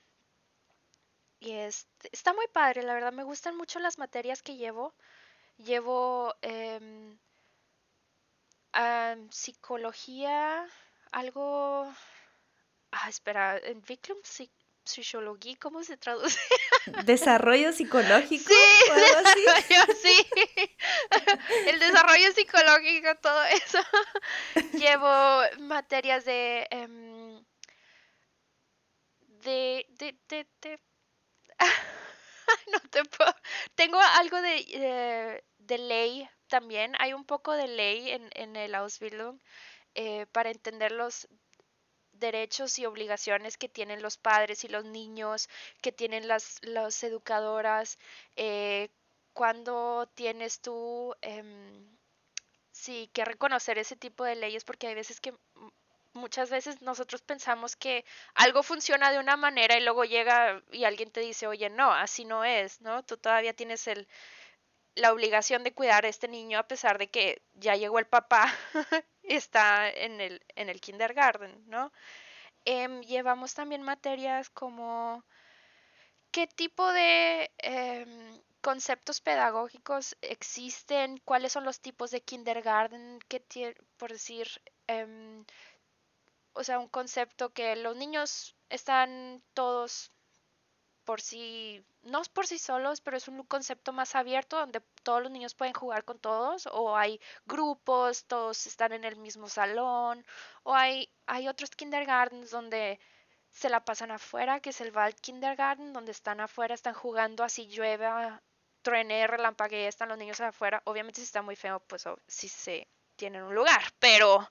Y está muy padre, la verdad me gustan mucho las materias que llevo. Llevo em, psicología, algo... Ah, espera, en Psicología, ¿cómo se traduce? [LAUGHS] ¿Desarrollo psicológico? Sí, [LAUGHS] sí. [LAUGHS] El desarrollo psicológico, todo eso. Llevo materias de... Em, de, de, de, de... no te puedo... Tengo algo de, eh, de ley también. Hay un poco de ley en, en el Ausbildung eh, para entender los derechos y obligaciones que tienen los padres y los niños, que tienen las, las educadoras, eh, cuando tienes tú em, sí que reconocer ese tipo de leyes, porque hay veces que muchas veces nosotros pensamos que algo funciona de una manera y luego llega y alguien te dice, oye, no, así no es, ¿no? Tú todavía tienes el, la obligación de cuidar a este niño a pesar de que ya llegó el papá [LAUGHS] está en el, en el kindergarten, ¿no? Em, llevamos también materias como qué tipo de em, conceptos pedagógicos existen, cuáles son los tipos de kindergarten, qué por decir, em, o sea, un concepto que los niños están todos por sí, no por sí solos, pero es un concepto más abierto donde todos los niños pueden jugar con todos, o hay grupos, todos están en el mismo salón, o hay, hay otros kindergartens donde se la pasan afuera, que es el Wald Kindergarten, donde están afuera, están jugando así llueve, truene, relampaguee, están los niños afuera. Obviamente si está muy feo, pues sí se tienen un lugar, pero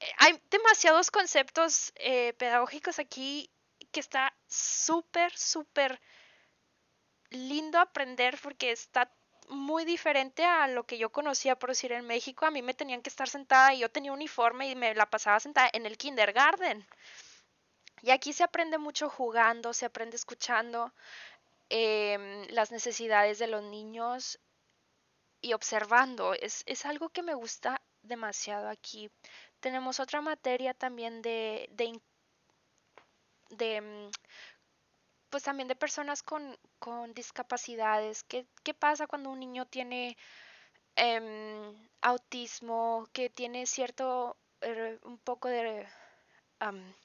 eh, hay demasiados conceptos eh, pedagógicos aquí que está súper, súper lindo aprender porque está muy diferente a lo que yo conocía, por decir, en México. A mí me tenían que estar sentada y yo tenía uniforme y me la pasaba sentada en el kindergarten. Y aquí se aprende mucho jugando, se aprende escuchando em, las necesidades de los niños y observando. Es, es, algo que me gusta demasiado aquí. Tenemos otra materia también de, de de mm, pues también de personas con, con discapacidades. ¿Qué, ¿Qué, pasa cuando un niño tiene em, autismo, que tiene cierto, er, un poco de,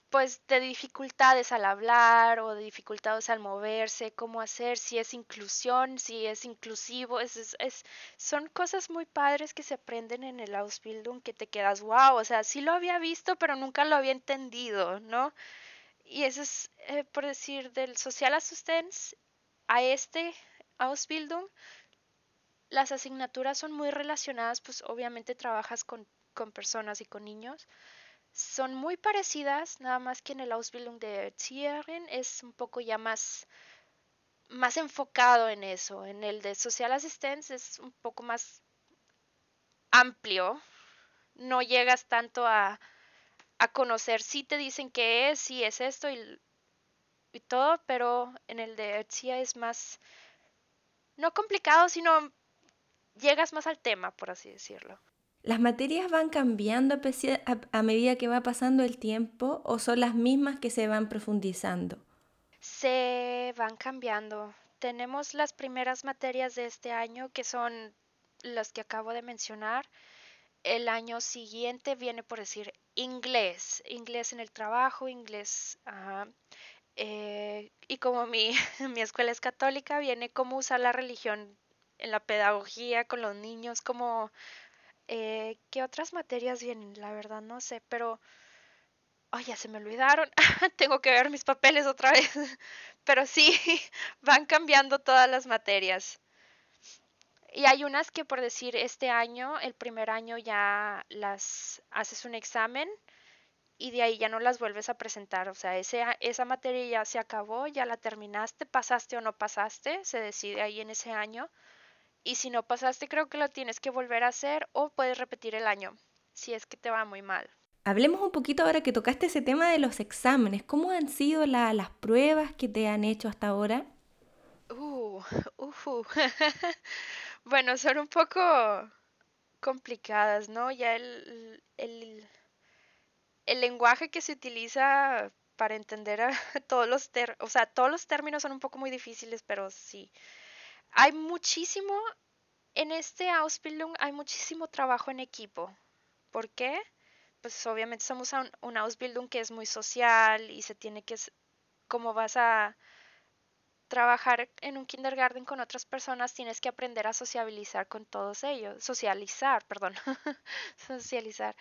pues de dificultades al hablar o de dificultades al moverse, cómo hacer, si es inclusión, si es inclusivo, es, es, son cosas muy padres que se aprenden en el Ausbildung que te quedas, wow, o sea, sí lo había visto, pero nunca lo había entendido, ¿no? Y eso es, eh, por decir, del Social Assistance a este Ausbildung, las asignaturas son muy relacionadas, pues obviamente trabajas con, con personas y con niños. Son muy parecidas, nada más que en el Ausbildung de Erzieherin es un poco ya más, más enfocado en eso. En el de Social Assistance es un poco más amplio. No llegas tanto a, a conocer. si te dicen qué es, si es esto y, y todo, pero en el de Erzia es más, no complicado, sino llegas más al tema, por así decirlo. ¿Las materias van cambiando a, medida que va pasando el tiempo o son las mismas que se van profundizando? Se van cambiando. Tenemos las primeras materias de este año que son las que acabo de mencionar. El año siguiente viene por decir inglés, inglés en el trabajo, inglés... Eh, y como mi, [LAUGHS] mi escuela es católica, viene cómo usar la religión en la pedagogía con los niños, como... Eh, ¿Qué otras materias vienen? La verdad no sé, pero... Oh, ya se me olvidaron. [LAUGHS] Tengo que ver mis papeles otra vez. [LAUGHS] pero sí, van cambiando todas las materias. Y hay unas que por decir este año, el primer año ya las haces un examen y de ahí ya no las vuelves a presentar. O sea, ese, esa materia ya se acabó, ya la terminaste, pasaste o no pasaste, se decide ahí en ese año. Y si no pasaste, creo que lo tienes que volver a hacer o puedes repetir el año, si es que te va muy mal. Hablemos un poquito ahora que tocaste ese tema de los exámenes. ¿Cómo han sido las pruebas que te han hecho hasta ahora? Uh, [LAUGHS] uh, bueno, son un poco complicadas, ¿no? Ya el, el, el lenguaje que se utiliza para entender a [LAUGHS] todos los términos, o sea, todos los términos son un poco muy difíciles, pero sí. Hay muchísimo, en este Ausbildung hay muchísimo trabajo en equipo. ¿Por qué? Pues obviamente somos un, un Ausbildung que es muy social y se tiene que, como vas a trabajar en un kindergarten con otras personas, tienes que aprender a sociabilizar con todos ellos, socializar, perdón, [LAUGHS] socializar.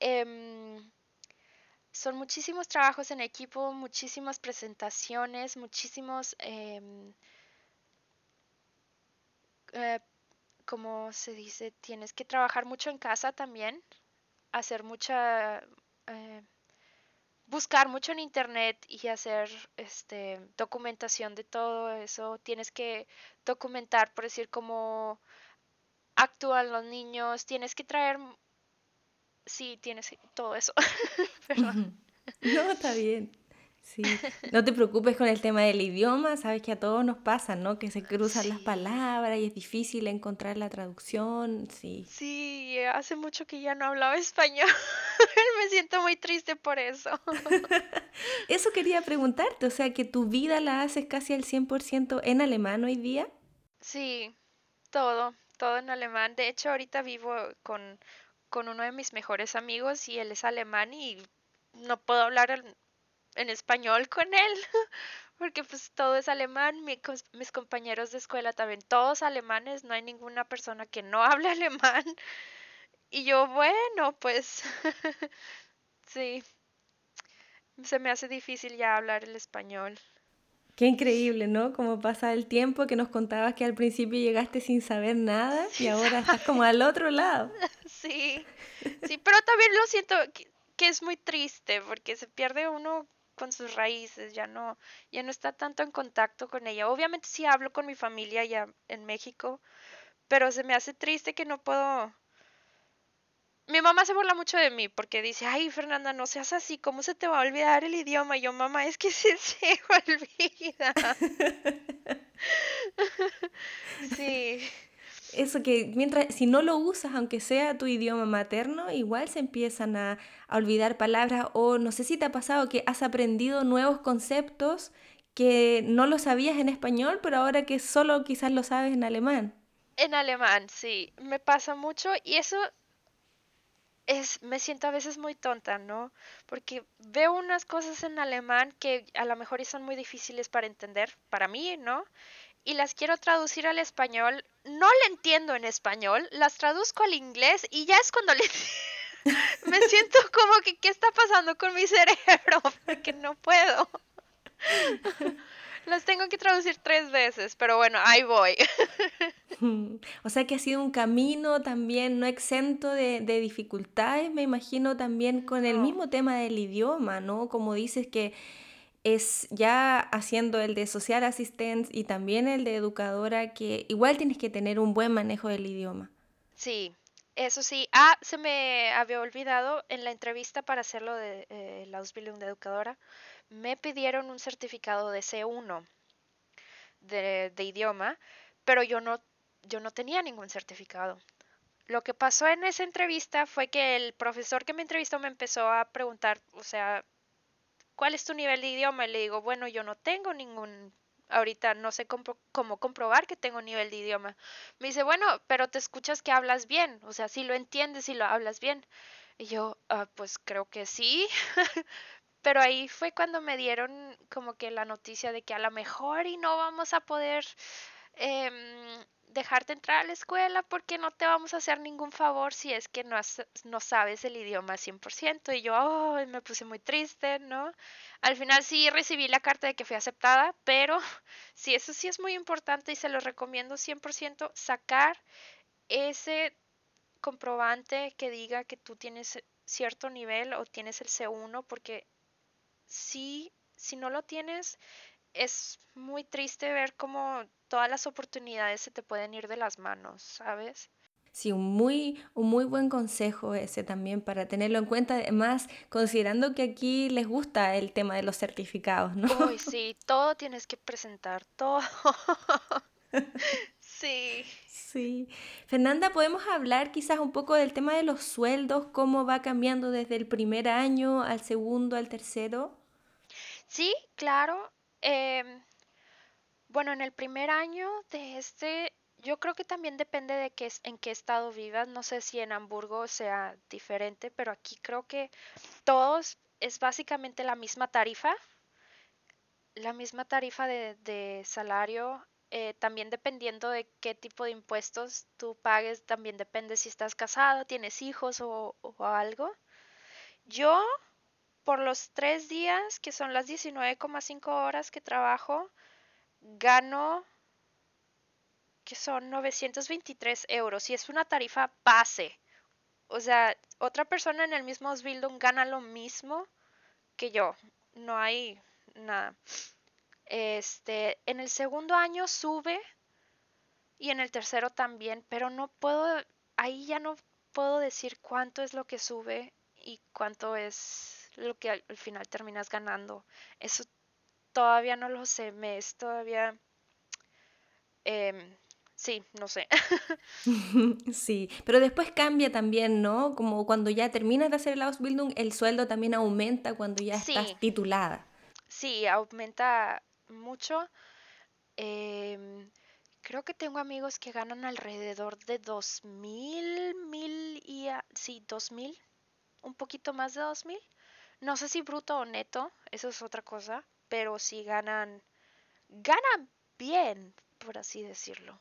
Em, son muchísimos trabajos en equipo, muchísimas presentaciones, muchísimos, eh, eh, como se dice, tienes que trabajar mucho en casa también, hacer mucha, eh, buscar mucho en internet y hacer este documentación de todo eso. Tienes que documentar, por decir, cómo actúan los niños, tienes que traer sí, tienes todo eso. [LAUGHS] No, está bien. Sí. No te preocupes con el tema del idioma, sabes que a todos nos pasa, ¿no? Que se cruzan las palabras y es difícil encontrar la traducción, sí. Sí, hace mucho que ya no hablaba [LAUGHS] español. Me siento muy triste por eso. [LAUGHS] Eso quería preguntarte, o sea, que tu vida la haces casi al 100% en alemán hoy día. Sí, todo, todo en alemán. De hecho, ahorita vivo con con uno de mis mejores amigos y él es alemán y no puedo hablar en, español con él [LAUGHS] porque pues todo es alemán, mis compañeros de escuela también, todos alemanes, no hay ninguna persona que no [LAUGHS] hable alemán. Y yo, bueno, pues [LAUGHS] sí, se me hace difícil ya hablar el español. Qué increíble, ¿no? Como pasa el tiempo que nos contabas que al principio llegaste sin saber nada y ahora estás como al otro lado. Sí, sí, pero también lo siento que, es muy triste porque se pierde uno con sus raíces, ya no, ya no está tanto en contacto con ella. Obviamente sí hablo con mi familia ya en México, pero se me hace triste que no puedo mi mamá se burla mucho de mí porque dice, ay Fernanda, no seas así, ¿cómo se te va a olvidar el idioma? Y yo, mamá, es que [LAUGHS] se, se olvida. [LAUGHS] [LAUGHS] sí. Eso que mientras, si no lo usas, aunque sea tu idioma materno, igual se empiezan a, a olvidar palabras o no sé si te ha pasado que has aprendido nuevos conceptos que no lo sabías en español, pero ahora que solo quizás lo sabes en alemán. En alemán, sí, me pasa mucho y eso es, me siento a veces muy tonta, ¿no? Porque veo unas cosas en alemán que a lo mejor son muy difíciles para entender, para mí, ¿no? Y las quiero traducir al español, no le entiendo en español, las traduzco al inglés y ya es cuando le... [LAUGHS] me siento como que, ¿qué está pasando con mi cerebro? [LAUGHS] Porque no puedo. [LAUGHS] Las tengo que traducir tres veces, pero bueno, ahí voy. O sea que ha sido un camino también no exento de, dificultades, me imagino también con el mismo tema del idioma, ¿no? Como dices que es ya haciendo el de social assistant y también el de educadora que igual tienes que tener un buen manejo del idioma. Sí, eso sí. Ah, se me había olvidado en la entrevista para hacerlo de eh, la Ausbildung de educadora me pidieron un certificado de C1 de, idioma, pero yo no, yo no tenía ningún certificado. Lo que pasó en esa entrevista fue que el profesor que me entrevistó me empezó a preguntar, o sea, ¿cuál es tu nivel de idioma? Y le digo, bueno, yo no tengo ningún, ahorita no sé cómo, cómo comprobar que tengo nivel de idioma. Me dice, bueno, pero te escuchas que hablas bien, o sea, si lo entiendes y lo hablas bien. Y yo, ah, pues creo que sí, [LAUGHS] Pero ahí fue cuando me dieron como que la noticia de que a lo mejor y no vamos a poder em, dejarte entrar a la escuela porque no te vamos a hacer ningún favor si es que no, no sabes el idioma 100%. Y yo me puse muy triste, ¿no? Al final sí recibí la carta de que fui aceptada, pero [LAUGHS] sí, eso sí es muy importante y se lo recomiendo 100% sacar ese comprobante que diga que tú tienes cierto nivel o tienes el C1 porque si, si no lo tienes es muy triste ver cómo todas las oportunidades se te pueden ir de las manos, ¿sabes? Sí, un muy, un muy buen consejo ese también para tenerlo en cuenta, además considerando que aquí les gusta el tema de los certificados, ¿no? Uy, [LAUGHS] sí, todo tienes que presentar, todo. [LAUGHS] sí. Sí. Fernanda, ¿podemos hablar quizás un poco del tema de los sueldos, cómo va cambiando desde el primer año al segundo, al tercero? Sí, claro. Em, bueno, en el primer año de este yo creo que también depende de qué, en qué estado vivas. No sé si en Hamburgo sea diferente, pero aquí creo que todos es básicamente la misma tarifa. La misma tarifa de, salario. Eh, también dependiendo de qué tipo de impuestos tú pagues, también depende si estás casado, tienes hijos o, algo. Yo, por los tres días, que son las 19,5 horas que trabajo, gano que son 923 euros y es una tarifa base. O sea, otra persona en el mismo Ausbildung gana lo mismo que yo. No hay nada. Este, en el segundo año sube y en el tercero también, pero no puedo, ahí ya no puedo decir cuánto es lo que sube y cuánto es lo que al, final terminas ganando. Eso todavía no lo sé, me es todavía em, Sí, no sé. [LAUGHS] [LAUGHS] sí, pero después cambia también, ¿no? Como cuando ya terminas de hacer el Ausbildung, el sueldo también aumenta cuando ya estás titulada. Sí, aumenta mucho. Em, creo que tengo amigos que ganan alrededor de dos mil, mil y sí, dos mil, un poquito más de dos mil. No sé si bruto o neto, eso es otra cosa, pero sí ganan, ganan bien, por así decirlo.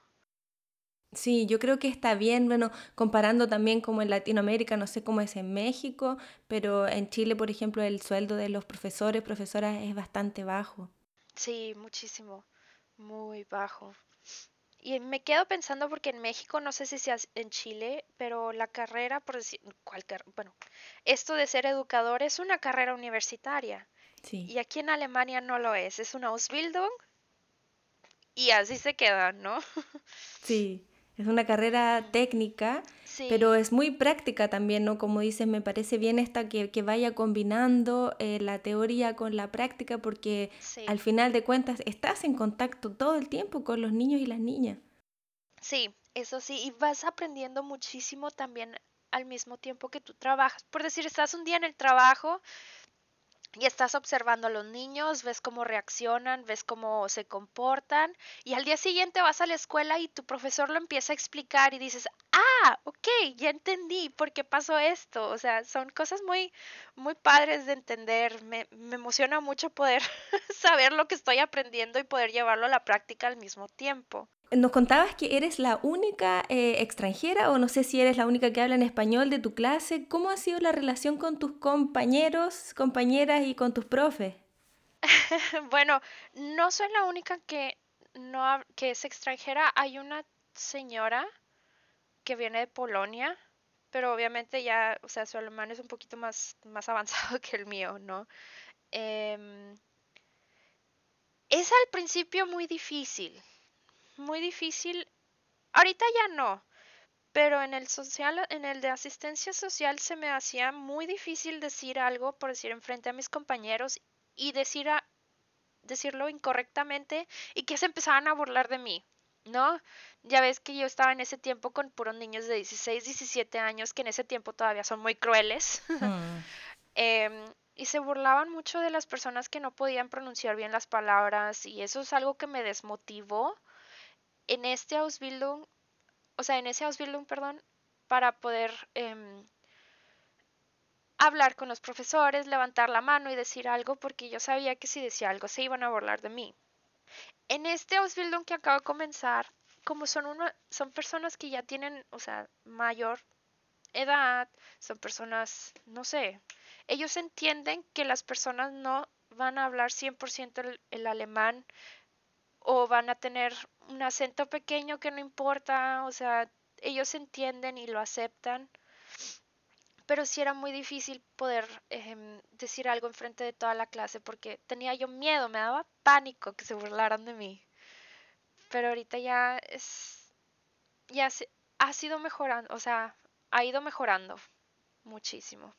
Sí, yo creo que está bien, bueno, comparando también como en Latinoamérica, no sé cómo es en México, pero en Chile, por ejemplo, el sueldo de los profesores, profesoras es bastante bajo. Sí, muchísimo, muy bajo. Y me quedo pensando porque en México, no sé si sea en Chile, pero la carrera, por decir, cualquier, bueno, esto de ser educador es una carrera universitaria. Sí. Y aquí en Alemania no lo es, es una Ausbildung y así se queda, ¿no? [LAUGHS] Sí. Es una carrera técnica, pero es muy práctica también, ¿no? Como dices, me parece bien esta que, vaya combinando eh, la teoría con la práctica, porque al final de cuentas estás en contacto todo el tiempo con los niños y las niñas. Sí, eso sí, y vas aprendiendo muchísimo también al mismo tiempo que tú trabajas. Por decir, estás un día en el trabajo, y estás observando a los niños, ves cómo reaccionan, ves cómo se comportan y al día siguiente vas a la escuela y tu profesor lo empieza a explicar y dices, ah, ok, ya entendí por qué pasó esto. O sea, son cosas muy, muy padres de entender. Me, me emociona mucho poder [LAUGHS] saber lo que estoy aprendiendo y poder llevarlo a la práctica al mismo tiempo. Nos contabas que eres la única eh, extranjera o no sé si eres la única que habla en español de tu clase. ¿Cómo ha sido la relación con tus compañeros, compañeras y con tus profes? [LAUGHS] bueno, no soy la única que no que es extranjera. Hay una señora que viene de Polonia, pero obviamente ya, o sea, su alemán es un poquito más, más avanzado [LAUGHS] que el mío, ¿no? Em, es al principio muy difícil muy difícil. Ahorita ya no, pero en el social, en el de asistencia social se me hacía muy difícil decir algo, por decir enfrente a mis compañeros y decir a, decirlo incorrectamente y que se empezaban a burlar de mí, ¿no? Ya ves que yo estaba en ese tiempo con puros niños de 16, 17 años que en ese tiempo todavía son muy crueles. [LAUGHS] Mm. Em, y se burlaban mucho de las personas que no podían pronunciar bien las palabras y eso es algo que me desmotivó en este Ausbildung, o sea, en ese Ausbildung, perdón, para poder em, hablar con los profesores, levantar la mano y decir algo, porque yo sabía que si decía algo se iban a burlar de mí. En este Ausbildung que acabo de comenzar, como son, una, son personas que ya tienen, o sea, mayor edad, son personas, no sé, ellos entienden que las personas no van a hablar 100% el, el alemán o van a tener un acento pequeño que no importa, o sea, ellos entienden y lo aceptan. pero sí era muy difícil poder em, decir algo enfrente de toda la clase porque tenía yo miedo, me daba pánico que se burlaran de mí. Pero ahorita ya es, ya se, ha sido mejorando, o sea, ha ido mejorando muchísimo.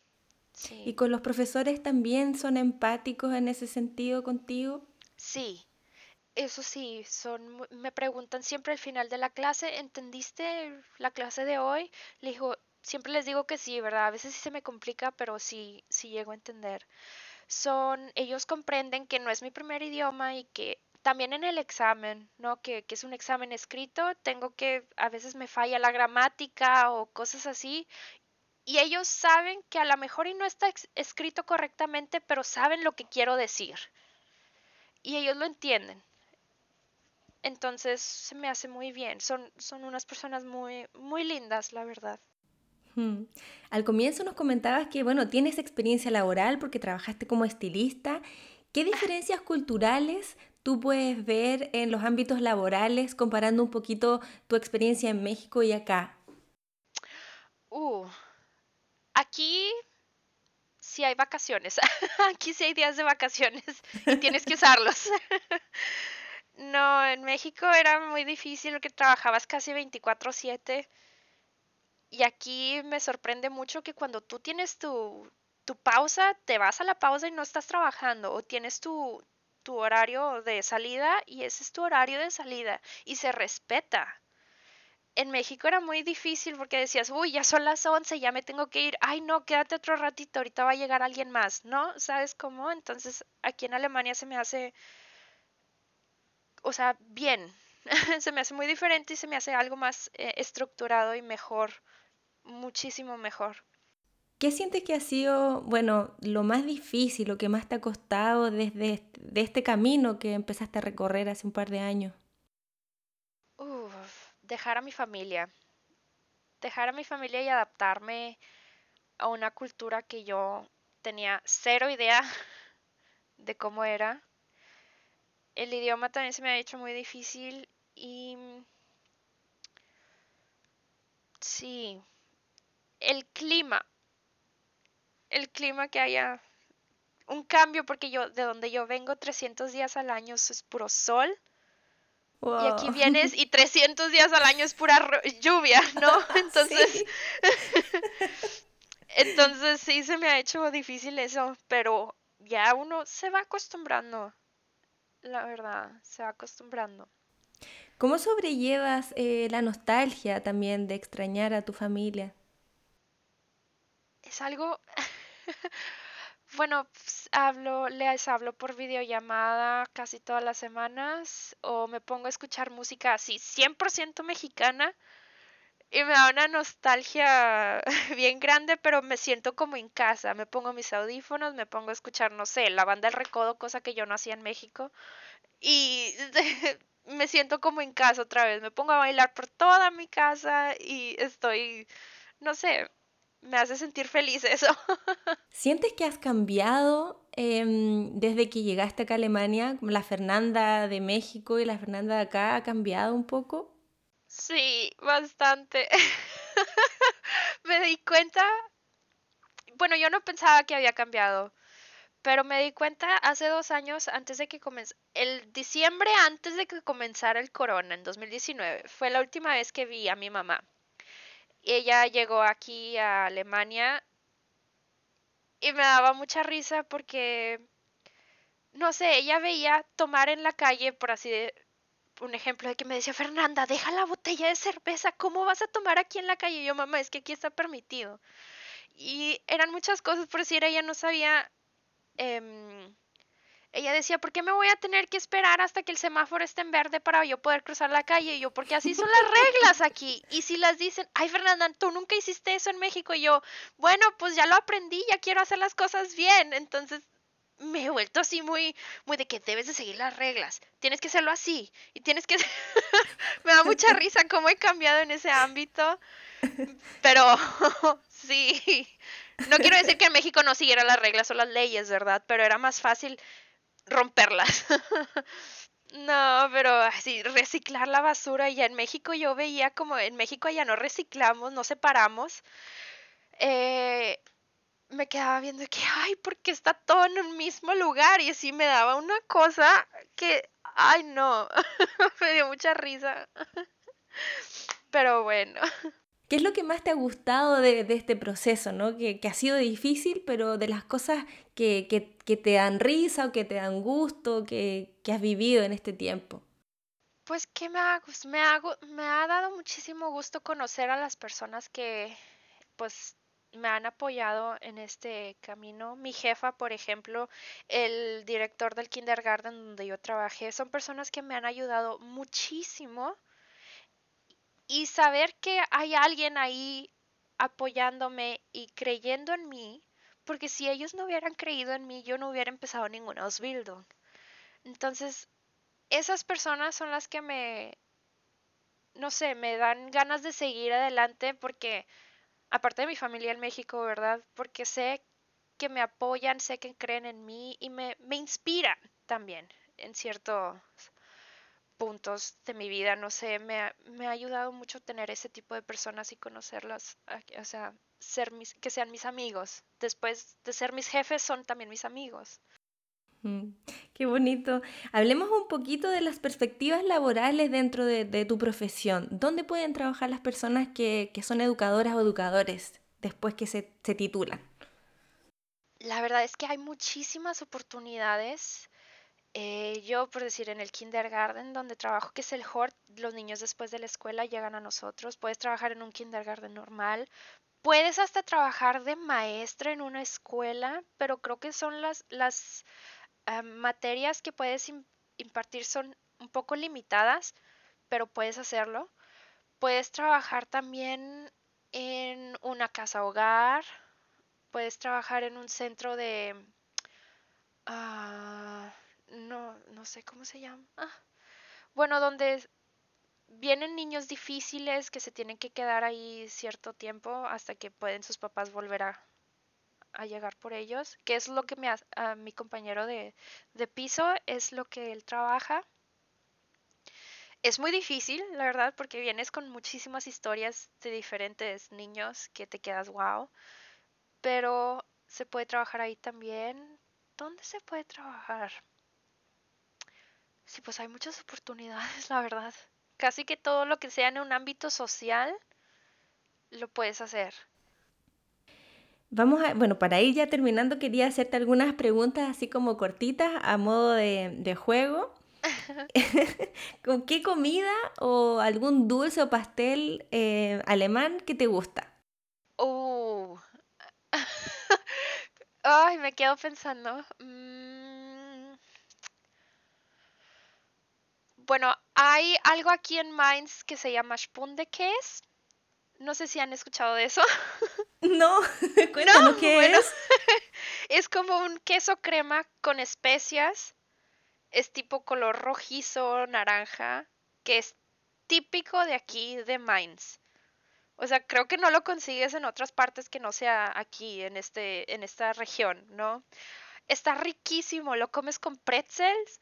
¿Y con los profesores también son empáticos en ese sentido contigo? Sí, eso sí, son, me preguntan siempre al final de la clase, ¿entendiste la clase de hoy? Le digo, siempre les digo que sí, ¿verdad? A veces sí se me complica, pero sí, sí llego a entender. Son, ellos comprenden que no es mi primer idioma y que también en el examen, ¿no? Que, que, es un examen escrito, tengo que, a veces me falla la gramática o cosas así. Y ellos saben que a lo mejor y no está escrito correctamente, pero saben lo que quiero decir. Y ellos lo entienden. Entonces se me hace muy bien. Son, son unas personas muy, muy lindas, la verdad. Hmm. Al comienzo nos comentabas que, bueno, tienes experiencia laboral porque trabajaste como estilista. ¿Qué diferencias culturales tú puedes ver en los ámbitos laborales comparando un poquito tu experiencia en México y acá? Uh, aquí sí hay vacaciones. [LAUGHS] aquí sí hay días de vacaciones y tienes que [LAUGHS] usarlos. [LAUGHS] no, en México era muy difícil porque trabajabas casi 24/7. Y aquí me sorprende mucho que cuando tú tienes tu, tu pausa, te vas a la pausa y no estás trabajando, o tienes tu, tu horario de salida y ese es tu horario de salida y se respeta. En México era muy difícil porque decías, uy, ya son las 11, ya me tengo que ir. Ay, no, quédate otro ratito, ahorita va a llegar alguien más, ¿no? ¿Sabes cómo? Entonces, aquí en Alemania se me hace, o sea, bien. [LAUGHS] se me hace muy diferente y se me hace algo más eh, estructurado y mejor, muchísimo mejor. ¿Qué sientes que ha sido, bueno, lo más difícil, lo que más te ha costado desde de este camino que empezaste a recorrer hace un par de años? dejar a mi familia. Dejar a mi familia y adaptarme a una cultura que yo tenía cero idea [LAUGHS] de cómo era. El idioma también se me ha hecho muy difícil y sí, el clima el clima que haya un cambio porque yo de donde yo vengo 300 días al año es puro sol. Y aquí vienes y [LAUGHS] 300 días al año es pura lluvia, ¿no? [LAUGHS] Entonces, [LAUGHS] entonces sí se me ha hecho difícil eso, pero ya uno se va acostumbrando, la verdad, se va acostumbrando. ¿Cómo sobrellevas eh, la nostalgia también de extrañar a tu familia? Es algo [LAUGHS] bueno, pues, hablo, les hablo por videollamada casi todas las semanas o me pongo a escuchar música así 100% mexicana y me da una nostalgia [LAUGHS] bien grande, pero me siento como en casa. Me pongo mis audífonos, me pongo a escuchar, no sé, la banda El Recodo, cosa que yo no hacía en México. Y [LAUGHS] me siento como en casa otra vez. Me pongo a bailar por toda mi casa y estoy, no sé, me hace sentir feliz eso. [LAUGHS] ¿Sientes que has cambiado em, desde que llegaste acá a Alemania? La Fernanda de México y la Fernanda de acá ha cambiado un poco. Sí, bastante. [LAUGHS] me di cuenta, bueno, yo no pensaba que había cambiado, pero me di cuenta hace dos años, antes de que comenzara, el diciembre antes de que comenzara el corona, en 2019, fue la última vez que vi a mi mamá ella llegó aquí a Alemania y me daba mucha risa porque, no sé, ella veía tomar en la calle, por así de, un ejemplo de que me decía, Fernanda, deja la botella de cerveza, ¿cómo vas a tomar aquí en la calle? Y yo, mamá, es que aquí está permitido. Y eran muchas cosas, por decir, ella no sabía eh, ella decía, ¿por qué me voy a tener que esperar hasta que el semáforo esté en verde para yo poder cruzar la calle? Y yo, porque así son las reglas aquí. Y si las dicen, ay Fernanda, tú nunca hiciste eso en México. Y yo, bueno, pues ya lo aprendí, ya quiero hacer las cosas bien. Entonces me he vuelto así muy, muy de que debes de seguir las reglas. Tienes que hacerlo así. Y tienes que... [LAUGHS] me da mucha [LAUGHS] risa cómo he cambiado en ese ámbito. Pero [LAUGHS] sí. No quiero decir que en México no siguiera las reglas o las leyes, ¿verdad? Pero era más fácil romperlas. No, pero así, reciclar la basura. Ya en México yo veía como en México ya no reciclamos, no separamos. eh, me quedaba viendo que, ay, porque está todo en un mismo lugar? Y así me daba una cosa que, ay, no, [LAUGHS] me dio mucha risa. Pero bueno. ¿Qué es lo que más te ha gustado de, este proceso, ¿no? Que, ha sido difícil, pero de las cosas que, te dan risa o que te dan gusto, que, has vivido en este tiempo? Pues que me ha, me, ha, me ha dado muchísimo gusto conocer a las personas que pues me han apoyado en este camino. Mi jefa, por ejemplo, el director del kindergarten donde yo trabajé, son personas que me han ayudado muchísimo y saber que hay alguien ahí apoyándome y creyendo en mí, porque si ellos no hubieran creído en mí, yo no hubiera empezado ninguna Ausbildung. Entonces, esas personas son las que me, no sé, me dan ganas de seguir adelante porque, aparte de mi familia en México, ¿verdad? Porque sé que me apoyan, sé que creen en mí y me, me inspiran también en ciertos puntos de mi vida, no sé, me ha, me ha ayudado mucho tener ese tipo de personas y conocerlas, o sea, ser mis, que sean mis amigos. Después de ser mis jefes, son también mis amigos. Qué bonito. Hablemos un poquito de las perspectivas laborales dentro de, tu profesión. ¿Dónde pueden trabajar las personas que, que son educadoras o educadores después que se, se titulan? La verdad es que hay muchísimas oportunidades eh, yo, por decir, en el kindergarten donde trabajo, que es el HORT, los niños después de la escuela llegan a nosotros. Puedes trabajar en un kindergarten normal. Puedes hasta trabajar de maestra en una escuela, pero creo que son las, las ah, materias que puedes impartir son un poco limitadas, pero puedes hacerlo. Puedes trabajar también en una casa hogar. Puedes trabajar en un centro de... Uh, no, no sé cómo se llama. Ah, bueno, donde vienen niños difíciles que se tienen que quedar ahí cierto tiempo hasta que pueden sus papás volver a, a llegar por ellos, que es lo que me, a mi compañero de, de piso es lo que él trabaja. Es muy difícil, la verdad, porque vienes con muchísimas historias de diferentes niños que te quedas wow, pero se puede trabajar ahí también. ¿Dónde se puede trabajar? Sí, pues hay muchas oportunidades, [LAUGHS] la verdad. Casi que todo lo que sea en un ámbito social lo puedes hacer. Vamos a, bueno, para ir ya terminando, quería hacerte algunas preguntas así como cortitas a modo de, juego. [LAUGHS] [LAUGHS] ¿Con qué comida o algún dulce o pastel eh, alemán que te gusta? Uh. [LAUGHS] Ay, me quedo pensando. Mm, Bueno, hay algo aquí en Mainz que se llama Spundekäse. No sé si han escuchado de eso. No, [LAUGHS] cuéntanos qué es. [LAUGHS] es como un queso crema con especias. Es tipo color rojizo, naranja, que es típico de aquí de Mainz. O sea, creo que no lo consigues en otras partes que no sea aquí, en, este, en esta región, ¿no? Está riquísimo, lo comes con pretzels.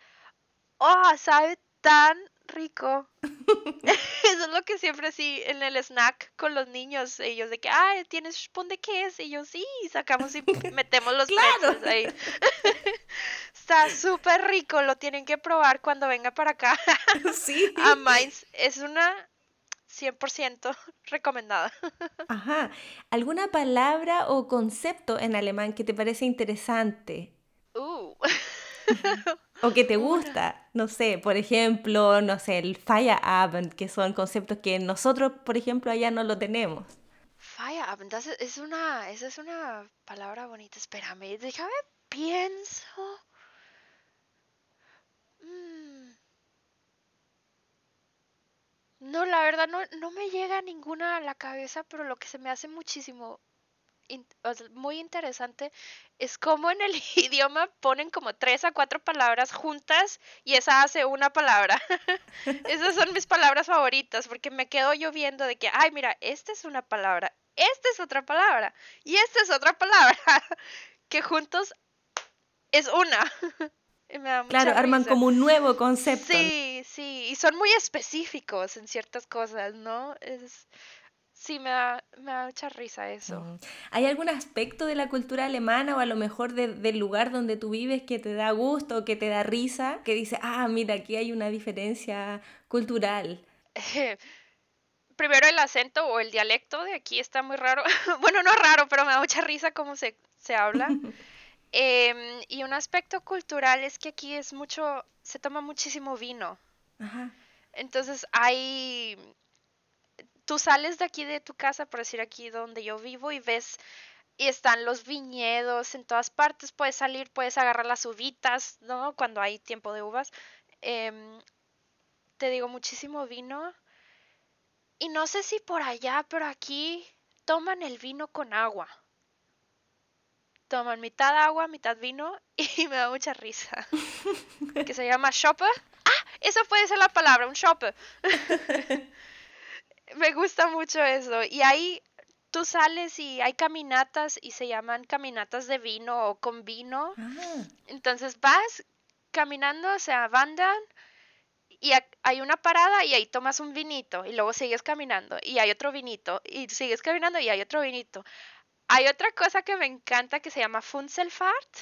Oh, sabe tan rico. [LAUGHS] Eso es lo que siempre sí en el snack con los niños, ellos de que, ay, tienes spoon de queso, y yo sí, sacamos y [LAUGHS] metemos los claro. ahí. [LAUGHS] Está súper rico, lo tienen que probar cuando venga para acá. sí. A Mainz es una 100% recomendada. Ajá. ¿Alguna palabra o concepto en alemán que te parece interesante? Uh. O que te gusta, no sé, por ejemplo, no sé, el Feierabend, que son conceptos que nosotros, por ejemplo, allá no lo tenemos. Feierabend, es una, esa es una palabra bonita, espérame, déjame pienso. Mm. No, la verdad no, no me llega ninguna a la cabeza, pero lo que se me hace muchísimo muy interesante es cómo en el [LAUGHS] idioma ponen como tres a cuatro palabras juntas y esa hace una palabra. [LAUGHS] Esas son mis palabras favoritas porque me quedo yo viendo de que, ay, mira, esta es una palabra, esta es otra palabra y esta es otra palabra, [LAUGHS] que juntos es una. claro, arman como un nuevo concepto. Sí, sí, y son muy específicos en ciertas cosas, ¿no? Es, sí, me da, me da mucha risa eso. Mm. ¿Hay algún aspecto de la cultura alemana o a lo mejor del lugar donde tú vives que te da gusto, que te da risa, que dice, ah, mira, aquí hay una diferencia cultural? [LAUGHS] Primero el acento o el dialecto de aquí está muy raro. [LAUGHS] bueno, no raro, pero me da mucha risa cómo se, se habla. [LAUGHS] Em, y un aspecto cultural es que aquí es mucho, se toma muchísimo vino. Ajá. Entonces hay tú sales de aquí de tu casa, por decir aquí donde yo vivo, y ves, y están los viñedos en todas partes, puedes salir, puedes agarrar las uvitas, ¿no? Cuando hay tiempo de uvas. Em, te digo, muchísimo vino. Y no sé si por allá, pero aquí toman el vino con agua. Toman mitad agua, mitad vino [LAUGHS] y me da mucha risa. que se [LAUGHS] llama shopper. Ah, eso puede ser la palabra, un shopper. [LAUGHS] Me gusta mucho eso. Y ahí tú sales y hay caminatas y se llaman caminatas de vino o con vino. Ah. Entonces vas caminando, o sea, bandan y hay una parada y ahí tomas un vinito y luego sigues caminando y hay otro vinito y sigues caminando y hay otro vinito. Hay otra cosa que me encanta que se llama Funzelfahrt,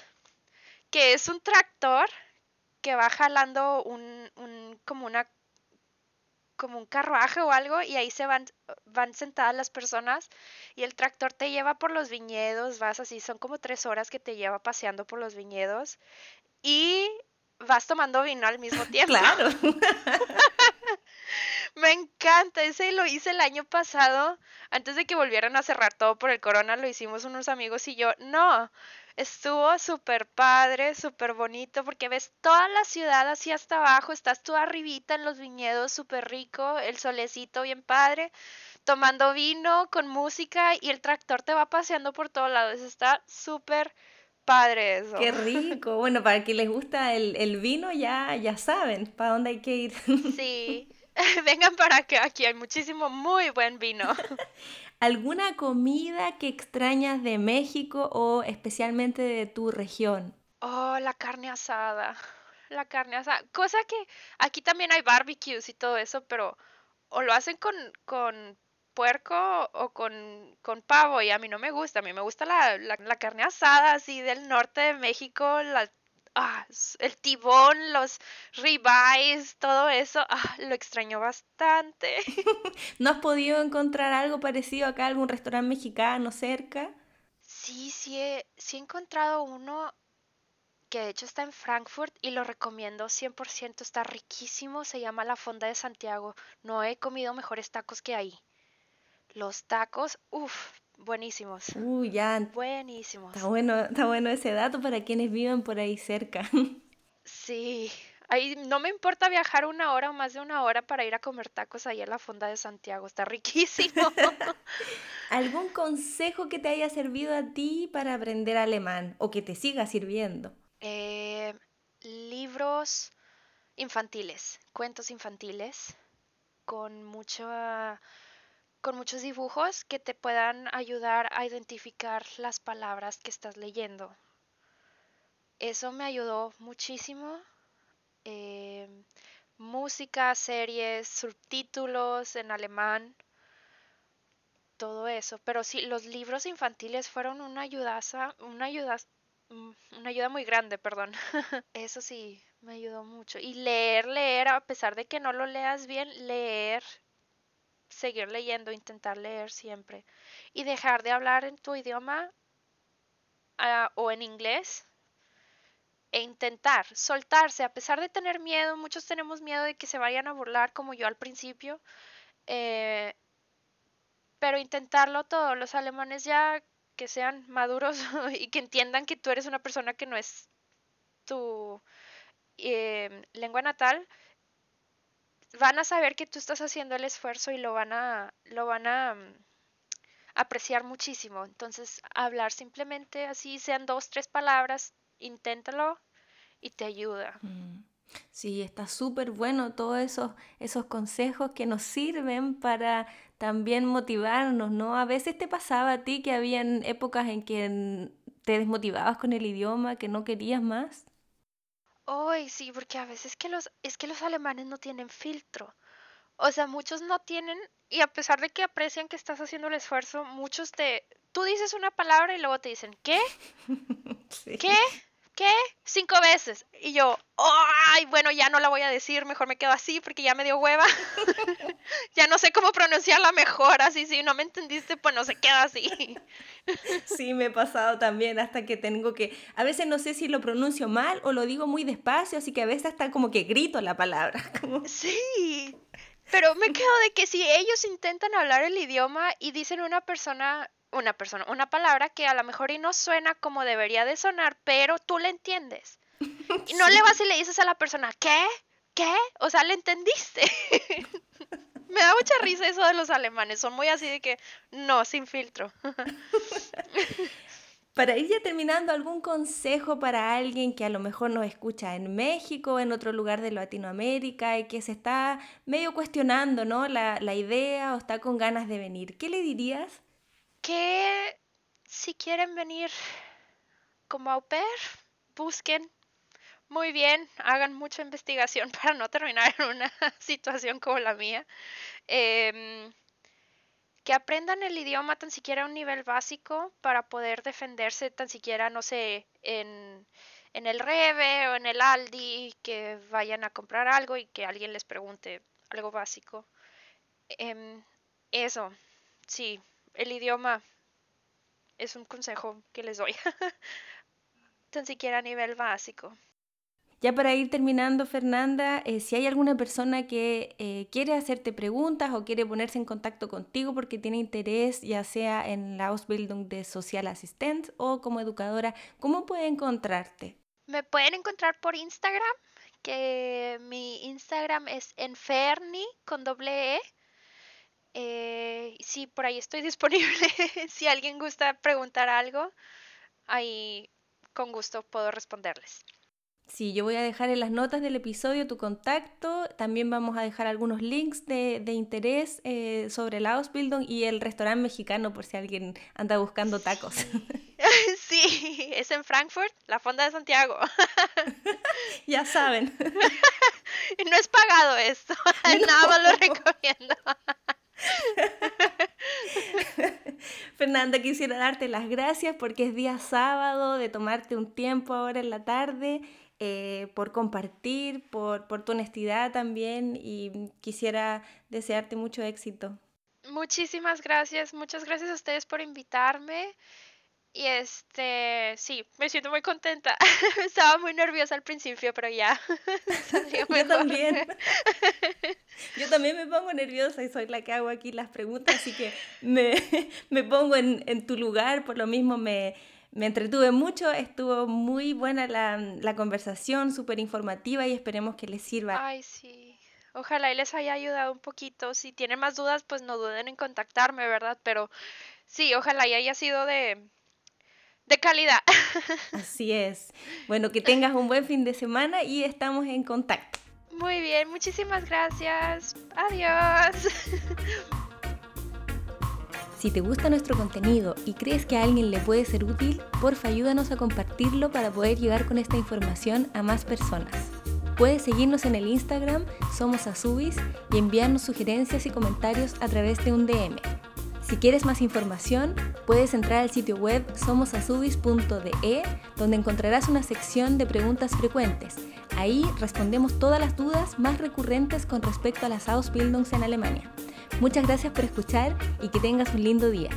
que es un tractor que va jalando un, un como una como un carruaje o algo y ahí se van, van sentadas las personas y el tractor te lleva por los viñedos, vas así, son como tres horas que te lleva paseando por los viñedos y vas tomando vino al mismo [LAUGHS] tiempo. Claro. [LAUGHS] Me encanta, ese lo hice el año pasado, antes de que volvieran a cerrar todo por el corona, lo hicimos unos amigos y yo, no, Estuvo súper padre, súper bonito, porque ves toda la ciudad así hasta abajo, estás tú arribita en los viñedos, súper rico, el solecito bien padre, tomando vino con música y el tractor te va paseando por todos lados. Está súper padre eso. Qué rico. Bueno, para quien les gusta el, el vino, ya, ya saben para dónde hay que ir. Sí. [LAUGHS] Vengan para acá, aquí hay muchísimo muy buen vino. [LAUGHS] ¿Alguna comida que extrañas de México o especialmente de tu región? Oh, la carne asada. La carne asada. Cosa que aquí también hay barbecues y todo eso, pero o lo hacen con, con puerco o con, con, pavo y a mí no me gusta. A mí me gusta la, la, la carne asada así del norte de México, la ah, el tibón, los ribeyes, todo eso, ah, lo extraño bastante. [LAUGHS] ¿No has podido encontrar algo parecido acá, algún restaurante mexicano cerca? Sí, sí he, sí he encontrado uno que de hecho está en Frankfurt y lo recomiendo 100%, está riquísimo, se llama La Fonda de Santiago. No he comido mejores tacos que ahí. Los tacos, uff, Buenísimos. Uy, ya. Buenísimos. Está bueno, está bueno ese dato para quienes viven por ahí cerca. [LAUGHS] Sí. Ahí no me importa viajar una hora o más de una hora para ir a comer tacos ahí en la fonda de Santiago. Está riquísimo. [LAUGHS] ¿Algún consejo que te haya servido a ti para aprender alemán o que te siga sirviendo? Eh, libros infantiles, cuentos infantiles con mucha con muchos dibujos que te puedan ayudar a identificar las palabras que estás leyendo. Eso me ayudó muchísimo. Eh, música, series, subtítulos en alemán, todo eso. Pero sí, los libros infantiles fueron una ayudaza, una ayuda, mm, una ayuda muy grande, perdón. [LAUGHS] eso sí, me ayudó mucho. Y leer, leer, a pesar de que no lo leas bien, leer seguir leyendo, intentar leer siempre y dejar de hablar en tu idioma ah, o en inglés e intentar soltarse a pesar de tener miedo. Muchos tenemos miedo de que se vayan a burlar como yo al principio, eh, pero intentarlo todo. Los alemanes ya que sean maduros [LAUGHS] y que entiendan que tú eres una persona que no es tu eh, lengua natal, van a saber que tú estás haciendo el esfuerzo y lo van a, lo van a mm, apreciar muchísimo. Entonces, hablar simplemente así, sean dos, tres palabras, inténtalo y te ayuda. Mm. Sí, está súper bueno todos esos, esos consejos que nos sirven para también motivarnos, ¿no? A veces te pasaba a ti que habían épocas en que te desmotivabas con el idioma, que no querías más. Ay, sí, porque a veces que los, es que los alemanes no tienen filtro. o sea, muchos no tienen, y a pesar de que aprecian que estás haciendo el esfuerzo, muchos te, tú dices una palabra y luego te dicen, ¿qué? [LAUGHS] ¿Qué? ¿Qué? Cinco veces. Y yo, ay, bueno, ya no la voy a decir, mejor me quedo así porque ya me dio hueva. [LAUGHS] ya no sé cómo pronunciarla mejor, así, si no me entendiste, pues no se queda así. [LAUGHS] sí, me he pasado también hasta que tengo que, a veces no sé si lo pronuncio mal o lo digo muy despacio, así que a veces hasta como que grito la palabra. [LAUGHS] Sí. Pero me quedo de que si ellos intentan hablar el idioma y dicen una persona una persona, una palabra que a lo mejor y no suena como debería de sonar, pero tú le entiendes. [LAUGHS] Y no le vas y le dices a la persona, ¿qué? ¿Qué? O sea, le entendiste. [LAUGHS] Me da mucha risa eso de los alemanes, son muy así de que, no, sin filtro. [LAUGHS] Para ir ya terminando, ¿algún consejo para alguien que a lo mejor nos escucha en México, en otro lugar de Latinoamérica y que se está medio cuestionando ¿no? la, la idea o está con ganas de venir? ¿Qué le dirías? Que si quieren venir como au pair, busquen muy bien, hagan mucha investigación [LAUGHS] para no terminar en una [LAUGHS] situación como la mía. Em, que aprendan el idioma tan siquiera a un nivel básico para poder defenderse tan siquiera, no sé, en, en el Reve o en el Aldi, que vayan a comprar algo y que alguien les pregunte algo básico. Em, eso, sí, el idioma es un consejo que les doy, [LAUGHS] tan siquiera a nivel básico. Ya para ir terminando, Fernanda, eh, si hay alguna persona que eh, quiere hacerte preguntas o quiere ponerse en contacto contigo porque tiene interés, ya sea en la Ausbildung de Social Assistent o como educadora, ¿cómo puede encontrarte? Me pueden encontrar por Instagram, que mi Instagram es enferni con doble E sí, por ahí estoy [LAUGHS] disponible. si alguien gusta preguntar algo, ahí con gusto puedo responderles. Sí, yo voy a dejar en las notas del episodio tu contacto. También vamos a dejar algunos links de, interés eh, sobre la Ausbildung y el restaurante mexicano por si alguien anda buscando tacos. Sí, [LAUGHS] [LAUGHS] es en Frankfurt, la Fonda de Santiago. ya saben. no es pagado esto, nada más lo recomiendo. [LAUGHS] Fernanda, quisiera darte las gracias porque es día sábado, de tomarte un tiempo ahora en la tarde, eh, por compartir, por, por tu honestidad también y quisiera desearte mucho éxito. Muchísimas gracias, muchas gracias a ustedes por invitarme. Y este, sí, me siento muy contenta. [LAUGHS] Estaba muy nerviosa al principio, pero ya. [LAUGHS] Yo también. [LAUGHS] Yo también me pongo nerviosa y soy la que hago aquí las preguntas, así que me, me pongo en, en, tu lugar, por lo mismo me, me entretuve mucho, estuvo muy buena la, la conversación, súper informativa y esperemos que les sirva. Ay, sí. Ojalá y les haya ayudado un poquito. Si tienen más dudas, pues no duden en contactarme, ¿verdad? Pero sí, ojalá y haya sido de, de calidad. [LAUGHS] Así es. Bueno, que tengas un buen fin de semana y estamos en contacto. Muy bien, muchísimas gracias. Adiós. [LAUGHS] Si te gusta nuestro contenido y crees que a alguien le puede ser útil, porfa ayúdanos a compartirlo para poder llegar con esta información a más personas. Puedes seguirnos en el Instagram, somos Azubis, y enviarnos sugerencias y comentarios a través de un DM. Si quieres más información, puedes entrar al sitio web somosasubis.de, donde encontrarás una sección de preguntas frecuentes. Ahí respondemos todas las dudas más recurrentes con respecto a las Ausbildungs en Alemania. Muchas gracias por escuchar y que tengas un lindo día.